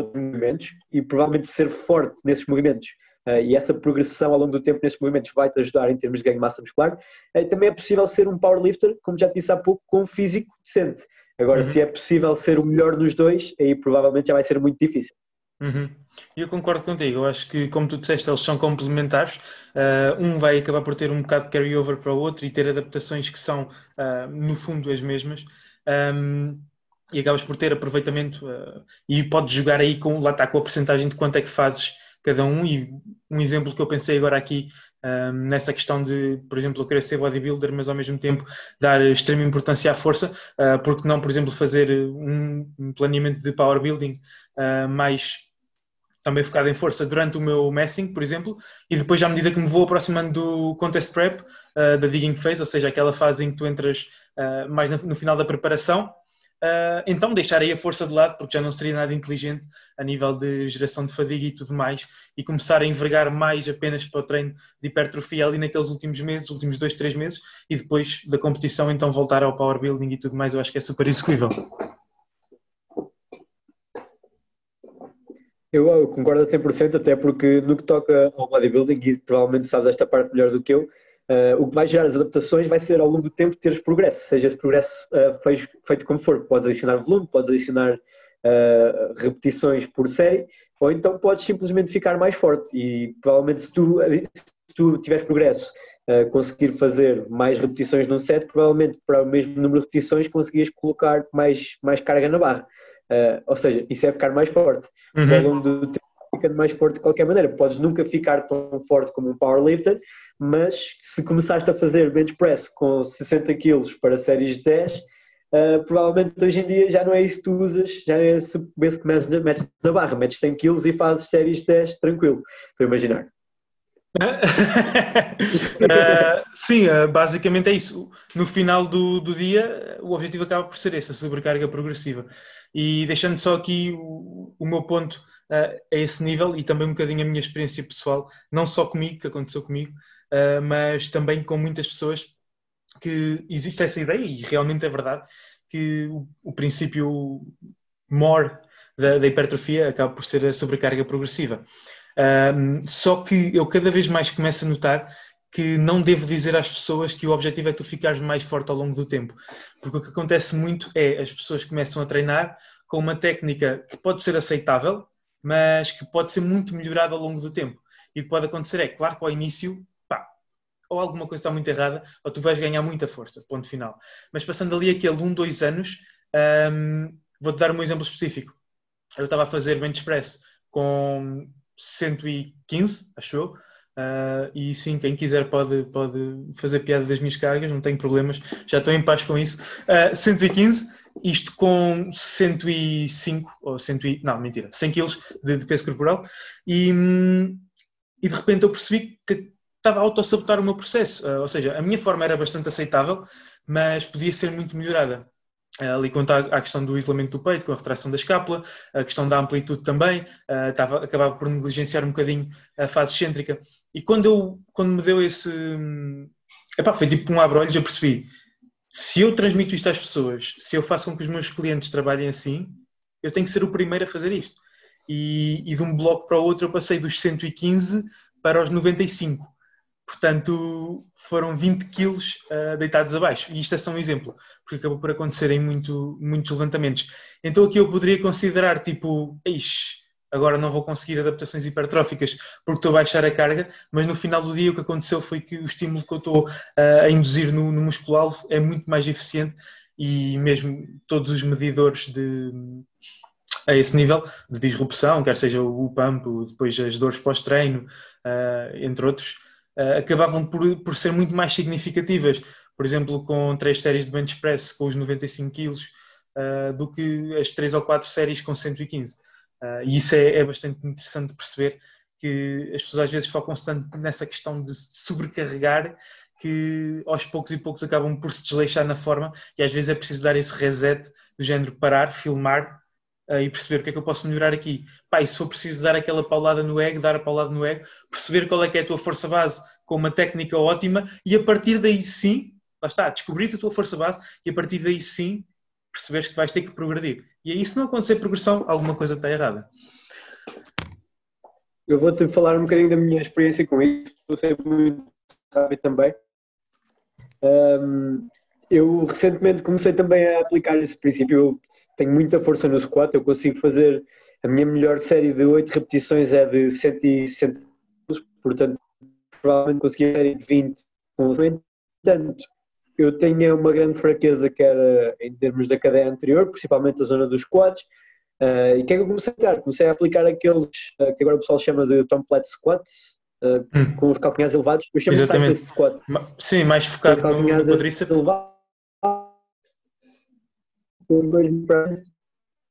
movimentos e provavelmente ser forte nesses movimentos e essa progressão ao longo do tempo nesses movimentos vai-te ajudar em termos de ganho de massa muscular. Uh, também é possível ser um powerlifter, como já te disse há pouco, com um físico decente. Agora, uhum. se é possível ser o melhor nos dois, aí provavelmente já vai ser muito difícil. Uhum. Eu concordo contigo, eu acho que, como tu disseste, eles são complementares. Uh, um vai acabar por ter um bocado de carry-over para o outro e ter adaptações que são, no fundo, as mesmas. Um, e acabas por ter aproveitamento e podes jogar aí com, lá está, com a porcentagem de quanto é que fazes cada um. E um exemplo que eu pensei agora aqui um, nessa questão de, por exemplo, eu querer ser bodybuilder, mas ao mesmo tempo dar extrema importância à força, uh, porque não, por exemplo, fazer um, planeamento de power building uh, mais também focado em força durante o meu messing, por exemplo, e depois, à medida que me vou aproximando do contest prep, uh, da digging phase, ou seja, aquela fase em que tu entras mais no, no final da preparação, Uh, então deixarei a força de lado, porque já não seria nada inteligente a nível de geração de fadiga e tudo mais, e começar a envergar mais apenas para o treino de hipertrofia ali naqueles últimos meses, últimos dois, três meses, e depois da competição então voltar ao power building e tudo mais, eu acho que é super execuível. Eu, eu concordo a 100%, até porque no que toca ao bodybuilding, e provavelmente sabes esta parte melhor do que eu, Uh, o que vai gerar as adaptações vai ser ao longo do tempo teres progresso, seja esse progresso uh, feito, feito como for. Podes adicionar volume, podes adicionar uh, repetições por série, ou então podes simplesmente ficar mais forte. E provavelmente, se tu, se tu tiveres progresso, conseguir fazer mais repetições num set, provavelmente para o mesmo número de repetições conseguias colocar mais, mais carga na barra. ou seja, isso é ficar mais forte. Uhum. Ao longo do tempo ficando mais forte de qualquer maneira. Podes nunca ficar tão forte como um powerlifter, mas se começaste a fazer bench press com 60 kg para séries de 10, uh, provavelmente hoje em dia já não é isso que tu usas, já é esse que metes, metes na barra, metes 100 kg e fazes séries de 10 tranquilo. Estou a imaginar. uh, sim, uh, basicamente é isso. No final do, do dia, o objetivo acaba por ser esse, a sobrecarga progressiva. E deixando só aqui o, o meu ponto a esse nível e também um bocadinho a minha experiência pessoal, não só comigo, que aconteceu comigo, mas também com muitas pessoas que existe essa ideia, e realmente é verdade, que o, o princípio more da, da, hipertrofia acaba por ser a sobrecarga progressiva. Uh, só que eu cada vez mais começo a notar que não devo dizer às pessoas que o objetivo é tu ficares mais forte ao longo do tempo. Porque o que acontece muito é as pessoas começam a treinar com uma técnica que pode ser aceitável, mas que pode ser muito melhorado ao longo do tempo. E o que pode acontecer é, claro que ao início, pá, ou alguma coisa está muito errada, ou tu vais ganhar muita força, ponto final. Mas passando ali aquele um, dois anos, um, vou-te dar um exemplo específico. Eu estava a fazer bench press com 115, acho eu, Uh, e sim, quem quiser pode, pode fazer piada das minhas cargas, não tenho problemas, já estou em paz com isso. Uh, 115, isto com 105, ou 100, não, mentira, 100 kg de, de, peso corporal, e, e, de repente eu percebi que estava a auto-sabotar o meu processo, uh, ou seja, a minha forma era bastante aceitável, mas podia ser muito melhorada. Uh, ali quanto à, questão do isolamento do peito, com a retração da escápula, a questão da amplitude também, uh, estava, acabava por negligenciar um bocadinho a fase excêntrica. E quando, eu, quando me deu esse. Epá, foi tipo um abre-olhos, eu percebi se eu transmito isto às pessoas, se eu faço com que os meus clientes trabalhem assim, eu tenho que ser o primeiro a fazer isto. E, e de um bloco para o outro eu passei dos 115 para os 95. Portanto, foram 20 quilos uh, deitados abaixo. E isto é só um exemplo, porque acabou por acontecer em muito, muitos levantamentos. Então aqui eu poderia considerar tipo, eixe, agora não vou conseguir adaptações hipertróficas porque estou a baixar a carga, mas no final do dia o que aconteceu foi que o estímulo que eu estou uh, a induzir no, no músculo-alvo é muito mais eficiente e mesmo todos os medidores de, a esse nível de disrupção, quer seja o pump, depois as dores pós-treino, uh, entre outros, uh, acabavam por, por ser muito mais significativas. Por exemplo, com três séries de bench press com os 95 kg do que as três ou quatro séries com 115. Uh, e isso é, é, bastante interessante perceber que as pessoas às vezes focam-se tanto nessa questão de sobrecarregar que aos poucos e poucos acabam por se desleixar na forma e às vezes é preciso dar esse reset do género parar, filmar uh, e perceber o que é que eu posso melhorar aqui. E se for preciso dar aquela paulada no ego, dar a paulada no ego, perceber qual é que é a tua força base com uma técnica ótima e a partir daí sim, lá está, descobrir a tua força base e a partir daí sim perceberes que vais ter que progredir. E aí, se não acontecer progressão, alguma coisa está errada. Eu vou-te falar um bocadinho da minha experiência com isso, vou ser muito rápido também. Um, eu recentemente comecei também a aplicar esse princípio. Eu tenho muita força no squat, eu consigo fazer a minha melhor série de 8 repetições é de 160 portanto, provavelmente consegui a série de 20 com No entanto, eu tenho uma grande fraqueza que era em termos da cadeia anterior, principalmente a zona dos quads. Uh, e o que é que eu comecei a aplicar? Comecei a aplicar aqueles uh, que agora o pessoal chama de Tomplate Squats, uh, hum. com os calcanhares elevados. Eu chamo Exatamente. de Squat. Sim, mais focado no, no quadríceps. Elevados,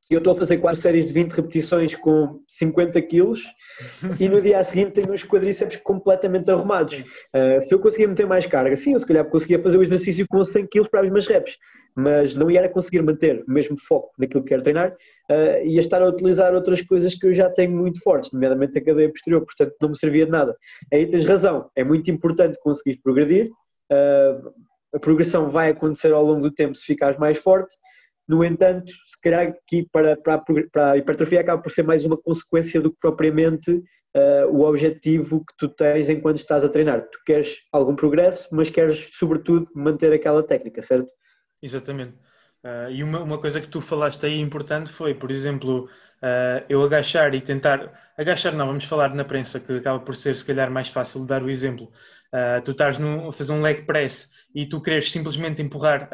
eu estou a fazer quatro séries de 20 repetições com 50 quilos e no dia seguinte tenho os quadríceps completamente arrumados. Uh, se eu conseguia meter mais carga, sim, eu se calhar conseguia fazer o exercício com 100 quilos para as mesmas reps, mas não ia conseguir manter o mesmo foco naquilo que quero treinar, uh, ia estar a utilizar outras coisas que eu já tenho muito fortes, nomeadamente a cadeia posterior, portanto não me servia de nada. Aí tens razão, é muito importante conseguir progredir, uh, a progressão vai acontecer ao longo do tempo se ficares mais forte, no entanto, se calhar aqui para, para, para a hipertrofia acaba por ser mais uma consequência do que propriamente uh, o objetivo que tu tens enquanto estás a treinar. Tu queres algum progresso, mas queres, sobretudo, manter aquela técnica, certo? Exatamente. Uh, e uma, uma coisa que tu falaste aí importante foi, por exemplo, uh, eu agachar e tentar. Agachar, não, vamos falar na prensa, que acaba por ser se calhar mais fácil dar o exemplo. Tu estás a fazer um leg press e tu queres simplesmente empurrar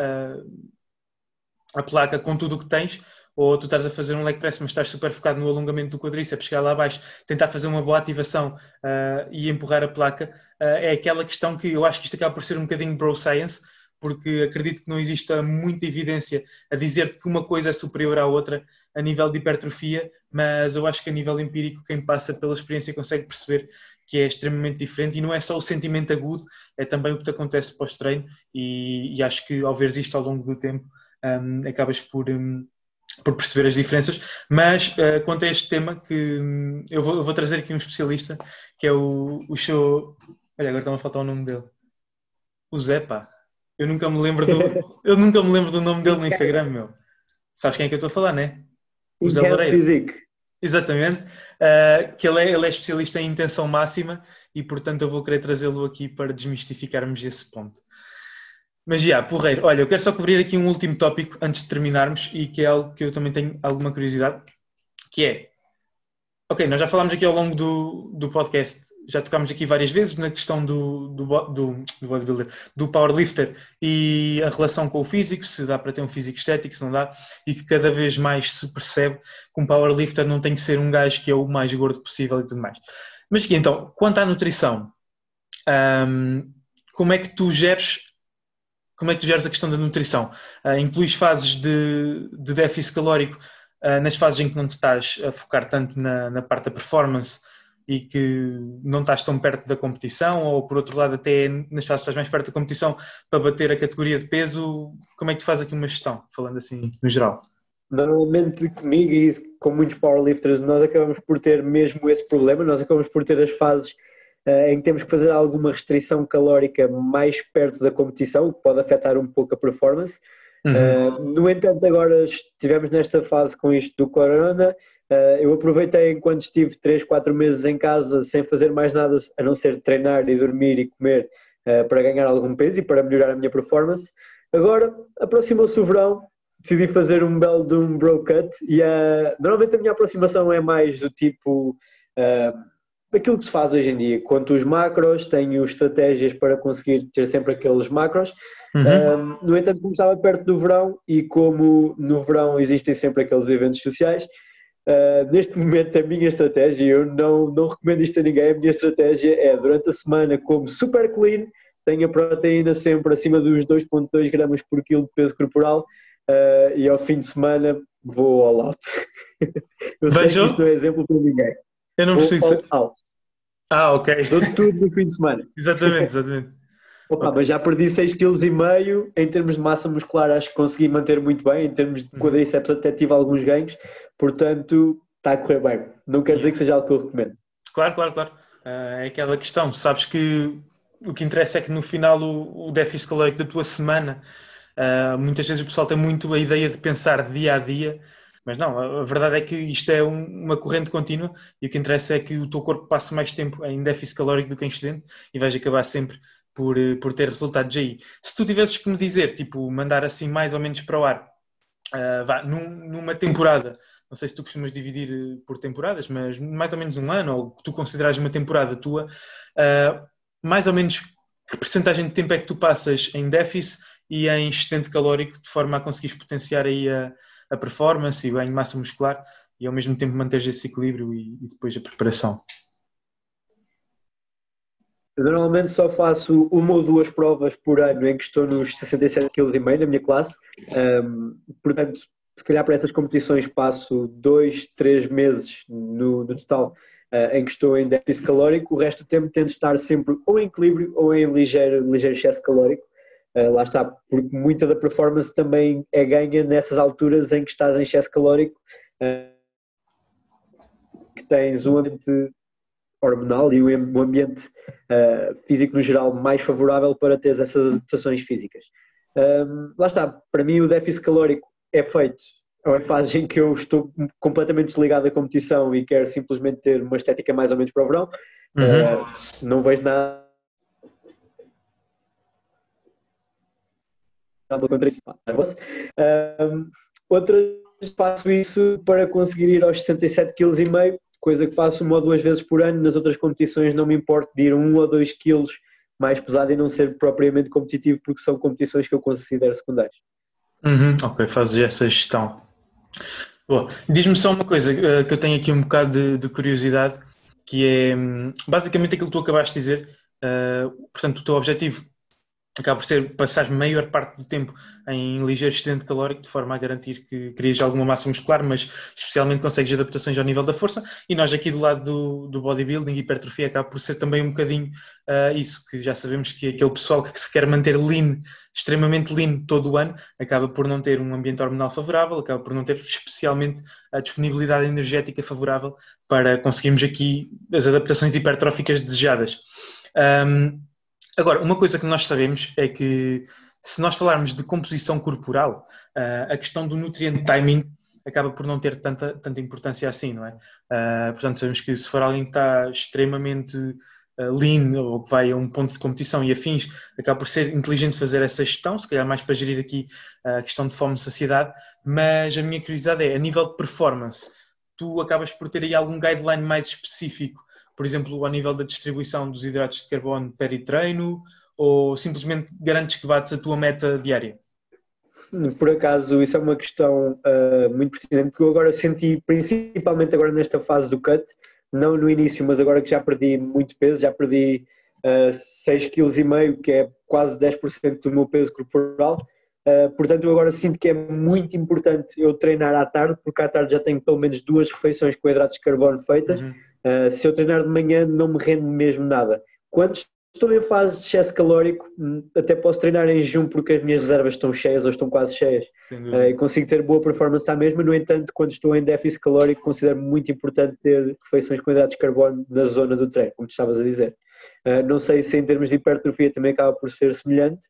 a placa com tudo o que tens, ou tu estás a fazer um leg press, mas estás super focado no alongamento do quadríceps, chegar lá abaixo, tentar fazer uma boa ativação uh, e empurrar a placa, uh, é aquela questão que eu acho que isto acaba por ser um bocadinho bro science, porque acredito que não exista muita evidência a dizer que uma coisa é superior à outra a nível de hipertrofia, mas eu acho que a nível empírico quem passa pela experiência consegue perceber que é extremamente diferente e não é só o sentimento agudo, é também o que te acontece pós-treino e, e, acho que ao veres isto ao longo do tempo um, acabas por, um, por perceber as diferenças, mas uh, quanto a este tema que um, eu, vou, eu, vou, trazer aqui um especialista que é o, o show, olha agora está-me a faltar o nome dele, o Zé pá, eu nunca me lembro do, eu nunca me lembro do nome dele no Instagram, meu. Sabes quem é que eu estou a falar, né? O Zé Loureiro. Exatamente, uh, que ele é, ele é especialista em intenção máxima e portanto eu vou querer trazê-lo aqui para desmistificarmos esse ponto. Mas já, porreiro, olha, eu quero só cobrir aqui um último tópico antes de terminarmos e que é algo que eu também tenho alguma curiosidade, que é, ok, nós já falámos aqui ao longo do, do podcast, já tocámos aqui várias vezes na questão do, do, do, do bodybuilder, do powerlifter e a relação com o físico, se dá para ter um físico estético, se não dá, e que cada vez mais se percebe que um powerlifter não tem que ser um gajo que é o mais gordo possível e tudo mais. Mas aqui então, quanto à nutrição, hum, como é que tu geres como é que tu geres a questão da nutrição? Uh, incluís fases de, de déficit calórico uh, nas fases em que não te estás a focar tanto na, na, parte da performance e que não estás tão perto da competição, ou por outro lado, até nas fases que estás mais perto da competição para bater a categoria de peso, como é que tu fazes aqui uma gestão, falando assim no geral? Normalmente comigo e com muitos powerlifters, nós acabamos por ter mesmo esse problema, nós acabamos por ter as fases em que temos que fazer alguma restrição calórica mais perto da competição, o que pode afetar um pouco a performance. Uhum. Uh, no entanto, agora estivemos nesta fase com isto do corona. Uh, eu aproveitei enquanto estive 3, 4 meses em casa sem fazer mais nada a não ser treinar e dormir e comer uh, para ganhar algum peso e para melhorar a minha performance. Agora aproximou-se o verão, decidi fazer um belo de um bro cut e normalmente a minha aproximação é mais do tipo aquilo que se faz hoje em dia. Quanto os macros, tenho estratégias para conseguir ter sempre aqueles macros. Uhum. Um, no entanto, como estava perto do verão e como no verão existem sempre aqueles eventos sociais, uh, neste momento a minha estratégia, eu não, não recomendo isto a ninguém, a minha estratégia é durante a semana como super clean, tenho a proteína sempre acima dos 2.2 gramas por quilo de peso corporal uh, e ao fim de semana vou ao out. eu sei que isto não é exemplo para ninguém. Eu não preciso. Ah, ok. Dou tudo no fim de semana. exatamente, exatamente. Opa, okay. mas já perdi 6,5 kg em termos de massa muscular, acho que consegui manter muito bem, em termos de uhum. quadríceps até tive alguns ganhos, portanto está a correr bem. Não quer dizer que seja algo que eu recomendo. Claro, claro, claro. Uh, é aquela questão, sabes que o que interessa é que no final o, o déficit calórico da tua semana, uh, muitas vezes o pessoal tem muito a ideia de pensar dia a dia mas não, a verdade é que isto é um, uma corrente contínua e o que interessa é que o teu corpo passe mais tempo em déficit calórico do que em excedente e vais acabar sempre por, eh, por ter resultados aí. Se tu tivesses que me dizer, tipo, mandar assim mais ou menos para o ar, uh, vá, num, numa temporada, não sei se tu costumas dividir eh, por temporadas, mas mais ou menos um ano, ou tu consideras uma temporada tua, uh, mais ou menos que percentagem de tempo é que tu passas em déficit e em excedente calórico de forma a conseguires potenciar aí a a performance e o ganho de massa muscular e ao mesmo tempo manter esse equilíbrio e, e depois a preparação? Eu normalmente só faço uma ou duas provas por ano em que estou nos 67,5 kg na minha classe. Um, portanto, se calhar para essas competições passo dois, três meses no, no total uh, em que estou em déficit calórico. O resto do tempo tento estar sempre ou em equilíbrio ou em ligeiro, ligeiro excesso calórico. Uh, lá está, porque muita da performance também é ganha nessas alturas em que estás em excesso calórico, uh, que tens um ambiente hormonal e um ambiente uh, físico no geral mais favorável para ter essas adaptações físicas. Um, lá está, para mim o déficit calórico é feito é uma fase em que eu estou completamente desligado da competição e quero simplesmente ter uma estética mais ou menos para o verão. Uhum. Uh, não vejo nada. Nada contra isso. Uh, outras faço isso para conseguir ir aos 67,5 kg, coisa que faço uma ou duas vezes por ano. Nas outras competições não me importo de ir um ou dois quilos mais pesado e não ser propriamente competitivo, porque são competições que eu considero secundárias. Uhum, ok, fazes essa gestão. Boa. Diz-me só uma coisa uh, que eu tenho aqui um bocado de, de, curiosidade, que é hum, basicamente aquilo que tu acabaste de dizer. Uh, portanto, o teu objetivo acaba por ser passar maior parte do tempo em ligeiro excedente calórico, de forma a garantir que crias alguma massa muscular, mas especialmente consegues adaptações ao nível da força. E nós aqui do lado do, do bodybuilding, hipertrofia, acaba por ser também um bocadinho uh, isso, que já sabemos que aquele pessoal que se quer manter lean, extremamente lean todo o ano, acaba por não ter um ambiente hormonal favorável, acaba por não ter especialmente a disponibilidade energética favorável para conseguirmos aqui as adaptações hipertróficas desejadas. Um, Agora, uma coisa que nós sabemos é que se nós falarmos de composição corporal, uh, a questão do nutrient timing acaba por não ter tanta, tanta importância assim, não é? Uh, portanto, sabemos que se for alguém que está extremamente uh, lean ou que vai a um ponto de competição e afins, acaba por ser inteligente fazer essa gestão, se calhar mais para gerir aqui a questão de fome e saciedade, mas a minha curiosidade é, a nível de performance, tu acabas por ter aí algum guideline mais específico por exemplo, ao nível da distribuição dos hidratos de carbono peri-treino ou simplesmente garantes que bates a tua meta diária? Por acaso, isso é uma questão uh, muito pertinente, porque eu agora senti, principalmente agora nesta fase do cut, não no início, mas agora que já perdi muito peso, já perdi uh, 6,5 kg, que é quase 10% do meu peso corporal. Uh, portanto, eu agora sinto que é muito importante eu treinar à tarde, porque à tarde já tenho pelo menos duas refeições com hidratos de carbono feitas. Uhum. Uh, se eu treinar de manhã não me rende mesmo nada. Quando estou em fase de excesso calórico, hum, até posso treinar em jejum porque as minhas reservas estão cheias ou estão quase cheias uh, e consigo ter boa performance à mesma. No entanto, quando estou em déficit calórico, considero muito importante ter refeições com hidratos de carbono na zona do treino, como tu estavas a dizer. Uh, não sei se em termos de hipertrofia também acaba por ser semelhante,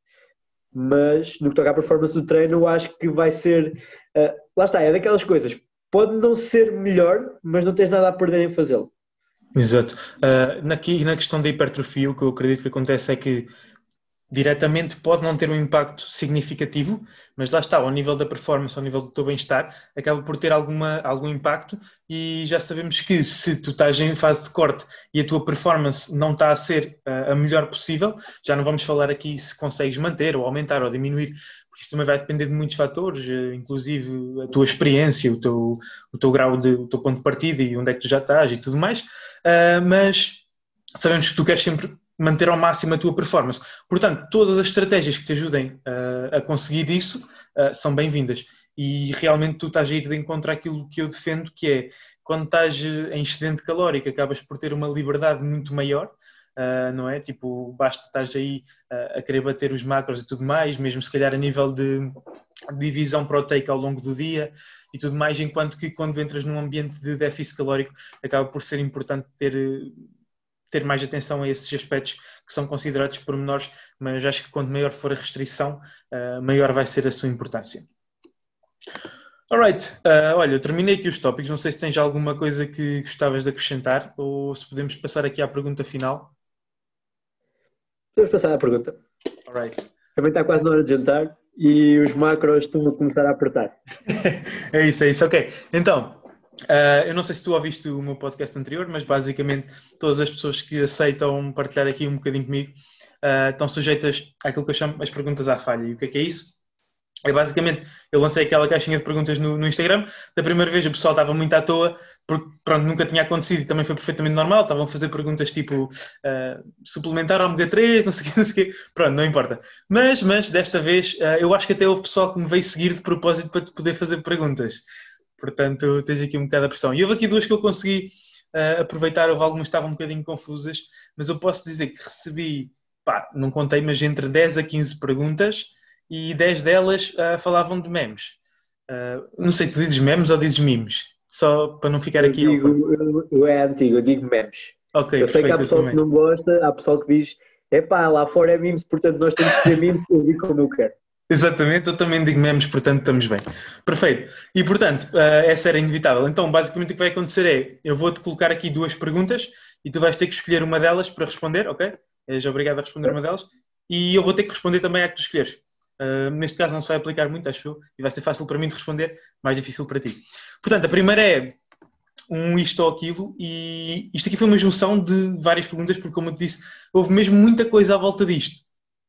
mas no que toca à performance do treino, eu acho que vai ser. Uh, lá está, é daquelas coisas. Pode não ser melhor, mas não tens nada a perder em fazê-lo. Exato. Uh, aqui na questão da hipertrofia, o que eu acredito que acontece é que diretamente pode não ter um impacto significativo, mas lá está, ao nível da performance, ao nível do teu bem-estar, acaba por ter alguma, algum impacto e já sabemos que se tu estás em fase de corte e a tua performance não está a ser uh, a melhor possível, já não vamos falar aqui se consegues manter ou aumentar ou diminuir, porque isso também vai depender de muitos fatores, eh, inclusive a tua experiência, o teu, o teu grau de, o teu ponto de partida e onde é que tu já estás e tudo mais, mas sabemos que tu queres sempre manter ao máximo a tua performance. Portanto, todas as estratégias que te ajudem uh, a conseguir isso uh, são bem-vindas. E realmente tu estás a ir de encontro àquilo que eu defendo, que é quando estás em excedente calórico, acabas por ter uma liberdade muito maior, uh, não é? Tipo, basta estás aí uh, a querer bater os macros e tudo mais, mesmo se calhar a nível de divisão proteica ao longo do dia e tudo mais, enquanto que quando entras num ambiente de déficit calórico acaba por ser importante ter, ter mais atenção a esses aspectos que são considerados pormenores, mas acho que quanto maior for a restrição, uh, maior vai ser a sua importância. Alright, uh, olha, eu terminei aqui os tópicos. Não sei se tens alguma coisa que gostavas de acrescentar ou se podemos passar aqui à pergunta final. Podemos passar à pergunta. Alright. Também está quase na hora de jantar e os macros estão a começar a apertar. é isso, é isso. Ok. Então, uh, eu não sei se tu ouviste o meu podcast anterior, mas basicamente todas as pessoas que aceitam partilhar aqui um bocadinho comigo uh, estão sujeitas àquilo que eu chamo as perguntas à falha. E o que é que é isso? É basicamente, eu lancei aquela caixinha de perguntas no, no, Instagram. Da primeira vez o pessoal estava muito à toa, porque pronto, nunca tinha acontecido e também foi perfeitamente normal. Estavam a fazer perguntas tipo uh, suplementar ômega 3, não sei o que, não sei o quê. Pronto, não importa. Mas, mas desta vez, uh, eu acho que até houve pessoal que me veio seguir de propósito para te poder fazer perguntas. Portanto, tens aqui um bocado a pressão. E houve aqui duas que eu consegui uh, aproveitar, houve algumas que estavam um bocadinho confusas, mas eu posso dizer que recebi, pá, não contei, mas entre 10 a 15 perguntas e 10 delas falavam de memes. Não sei, tu dizes memes ou dizes memes? Só para não ficar eu aqui. Digo, eu, eu é antigo, eu digo memes. Okay, eu sei que há pessoal que não gosta, há pessoal que diz é pá, lá fora é memes, portanto nós temos que ter memes, eu digo como eu quero. Exatamente, eu também digo memes, portanto estamos bem. Perfeito. E portanto, uh, essa era inevitável. Então, basicamente o que vai acontecer é, eu vou-te colocar aqui duas perguntas e tu vais ter que escolher uma delas para responder, ok? És obrigado a responder uma delas. E eu vou ter que responder também à que tu escolheres. Uh, neste caso não se vai aplicar muito, acho eu, e vai ser fácil para mim de responder, mais difícil para ti. Portanto, a primeira é um isto ou aquilo, e isto aqui foi uma junção de várias perguntas, porque como eu te disse, houve mesmo muita coisa à volta disto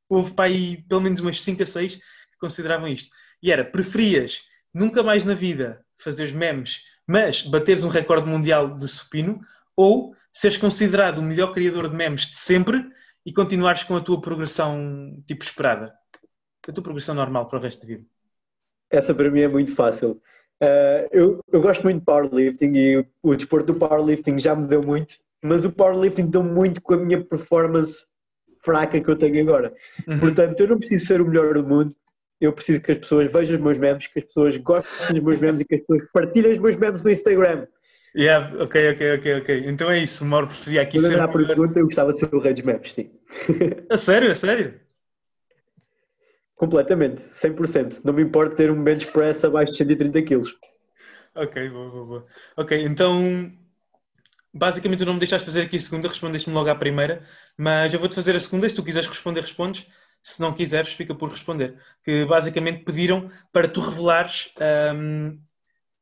houve para aí pelo menos umas 5 a 6 que consideravam isto. E era, preferias nunca mais na vida fazeres memes, mas bateres um recorde mundial de supino, ou seres considerado o melhor criador de memes de sempre e continuares com a tua progressão tipo esperada? A tua progressão normal para o resto da vida? Essa para mim é muito fácil. Uh, eu, eu gosto muito de powerlifting e o, o desporto do powerlifting já me deu muito, mas o powerlifting deu muito com a minha performance fraca que eu tenho agora. Uhum. Portanto, eu não preciso ser o melhor do mundo, eu preciso que as pessoas vejam os meus memes, que as pessoas gostem dos meus memes e que as pessoas partilhem os meus memes no Instagram. Yeah, ok, ok, ok, ok. Então é isso, Mauro preferia aqui ser. a pergunta, eu gostava de ser o rei dos memes, sim. A sério, a sério? Completamente, 100%. Não me importa ter um bench press abaixo de 130 kg. Ok, boa, boa, boa. Ok, então basicamente não me deixaste fazer aqui a segunda, respondeste-me logo à primeira, mas eu vou-te fazer a segunda, se tu quiseres responder, respondes, se não quiseres, fica por responder. Que basicamente pediram para tu revelares. Um,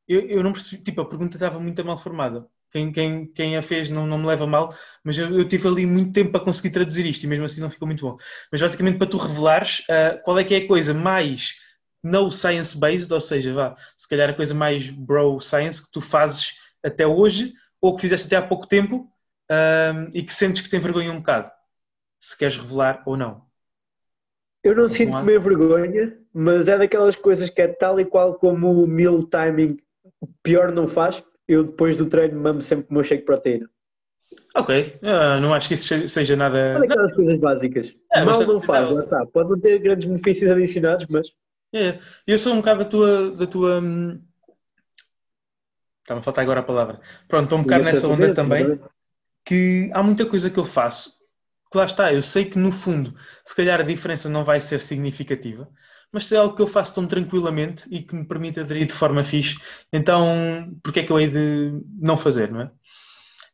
eu, eu, não percebi, tipo, a pergunta estava muito mal formada. Quem, quem, quem a fez não, não me leva mal, mas eu, eu, tive ali muito tempo para conseguir traduzir isto e mesmo assim não ficou muito bom. Mas basicamente para tu revelares uh, qual é que é a coisa mais no science based, ou seja, vá, se calhar a coisa mais bro science que tu fazes até hoje ou que fizeste até há pouco tempo um, e que sentes que tem vergonha um bocado? Se queres revelar ou não. Eu não sinto meio vergonha, mas é daquelas coisas que é tal e qual como o meal timing pior não faz. Eu depois do treino mamo sempre o meu shake de proteína. Ok, uh, não acho que isso seja nada. É daquelas coisas básicas. É, Mal não faz, lá está. Pode não ter grandes benefícios adicionados, mas. É, eu sou um bocado da tua, da tua hum, Está-me a faltar agora a palavra. Pronto, estou um bocado nessa onda também, que há muita coisa que eu faço, que lá está, eu sei que no fundo, se calhar a diferença não vai ser significativa, mas se é algo que eu faço tão tranquilamente e que me permite aderir de forma fixe, então porque é que eu hei de não fazer, não é?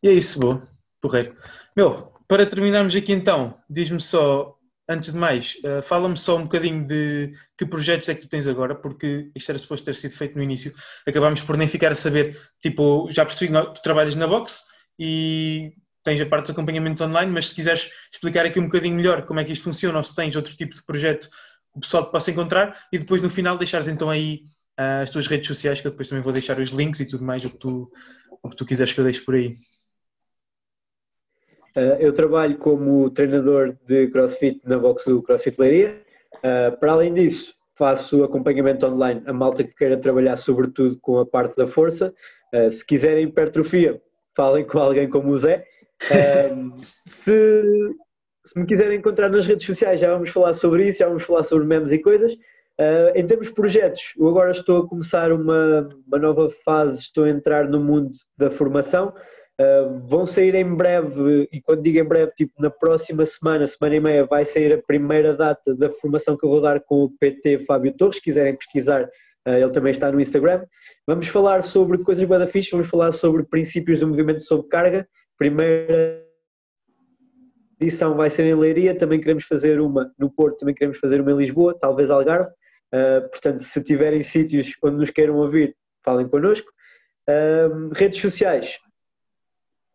E é isso, boa, porreiro. Meu, para terminarmos aqui então, diz-me só antes de mais, uh, fala-me só um bocadinho de que projetos é que tu tens agora, porque isto era suposto ter sido feito no início. Acabámos por nem ficar a saber, tipo, já percebi que tu trabalhas na box e tens a parte dos acompanhamentos online, mas se quiseres explicar aqui um bocadinho melhor como é que isto funciona ou se tens outro tipo de projeto o pessoal te possa encontrar e depois no final deixares então aí uh, as tuas redes sociais, que eu depois também vou deixar os links e tudo mais, o que tu, o que tu quiseres que eu deixe por aí. Uh, eu trabalho como treinador de CrossFit na box do CrossFit Leiria. Uh, para além disso, faço acompanhamento online a malta que queira trabalhar sobretudo com a parte da força. Uh, se quiserem hipertrofia, falem com alguém como o Zé. se, se me quiserem encontrar nas redes sociais, já vamos falar sobre isso, já vamos falar sobre memes e coisas. Uh, em termos de projetos, eu agora estou a começar uma, uma nova fase, estou a entrar no mundo da formação. Uh, vão sair em breve, e quando digo em breve, tipo na próxima semana, semana e meia, vai sair a primeira data da formação que eu vou dar com o PT Fábio Torres. Se quiserem pesquisar, uh, ele também está no Instagram. Vamos falar sobre coisas bada fixe, vamos falar sobre princípios do movimento sob carga. Primeira edição vai ser em Leiria, também queremos fazer uma no Porto, também queremos fazer uma em Lisboa, talvez Algarve. Uh, portanto, se tiverem sítios onde nos queiram ouvir, falem connosco. redes sociais,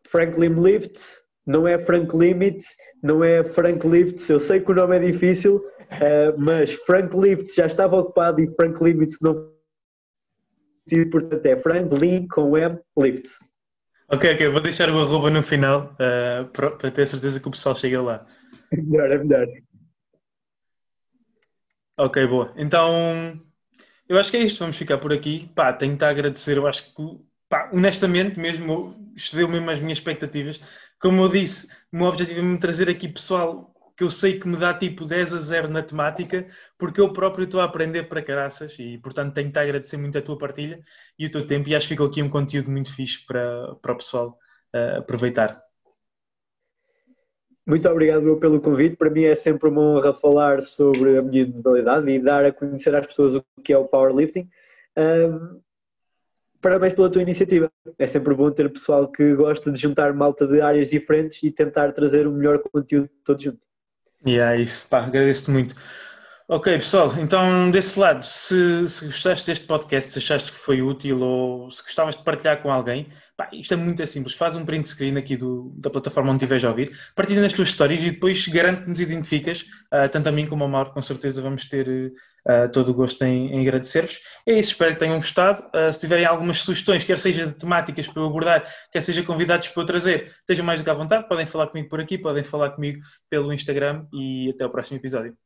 Franklin Lifts, não é Frank Limits, não é Frank Lifts, eu sei que o nome é difícil, uh, mas Frank Lifts já estava ocupado e Frank Limits não portanto é Franklin com M Lifts. Ok, ok, vou deixar o arroba no final uh, para ter certeza que o pessoal chega lá. É melhor, é melhor. Ok, boa. Então, eu acho que é isto, vamos ficar por aqui. Pá, tenho-te a agradecer, eu acho que pá, honestamente mesmo, excedeu mesmo as minhas expectativas. Como eu disse, o meu objetivo é me trazer aqui pessoal que eu sei que me dá tipo 10 a 0 na temática, porque eu próprio estou a aprender para caraças e, portanto, tenho-te a agradecer muito a tua partilha e o teu tempo. E acho que ficou aqui um conteúdo muito fixe para, para o pessoal uh, aproveitar. Muito obrigado pelo convite. Para mim é sempre uma honra falar sobre a minha modalidade e dar a conhecer às pessoas o que é o powerlifting. Um, parabéns pela tua iniciativa. É sempre bom ter pessoal que gosta de juntar malta de áreas diferentes e tentar trazer o melhor conteúdo todos juntos. E é isso, pá, agradeço-te muito. Ok, pessoal, então desse lado, se, se gostaste deste podcast, se achaste que foi útil ou se gostavas de partilhar com alguém, pá, isto é muito simples. Faz um print screen aqui do, da plataforma onde estiveres a ouvir, partilha nas tuas histórias e depois garanto que nos identificas, uh, tanto a mim como ao Mauro, com certeza vamos ter uh, todo o gosto em, em agradecer-vos. É isso, espero que tenham gostado. Uh, se tiverem algumas sugestões, quer seja de temáticas para eu abordar, quer seja convidados para eu trazer, estejam mais do que à vontade, podem falar comigo por aqui, podem falar comigo pelo Instagram e até o próximo episódio.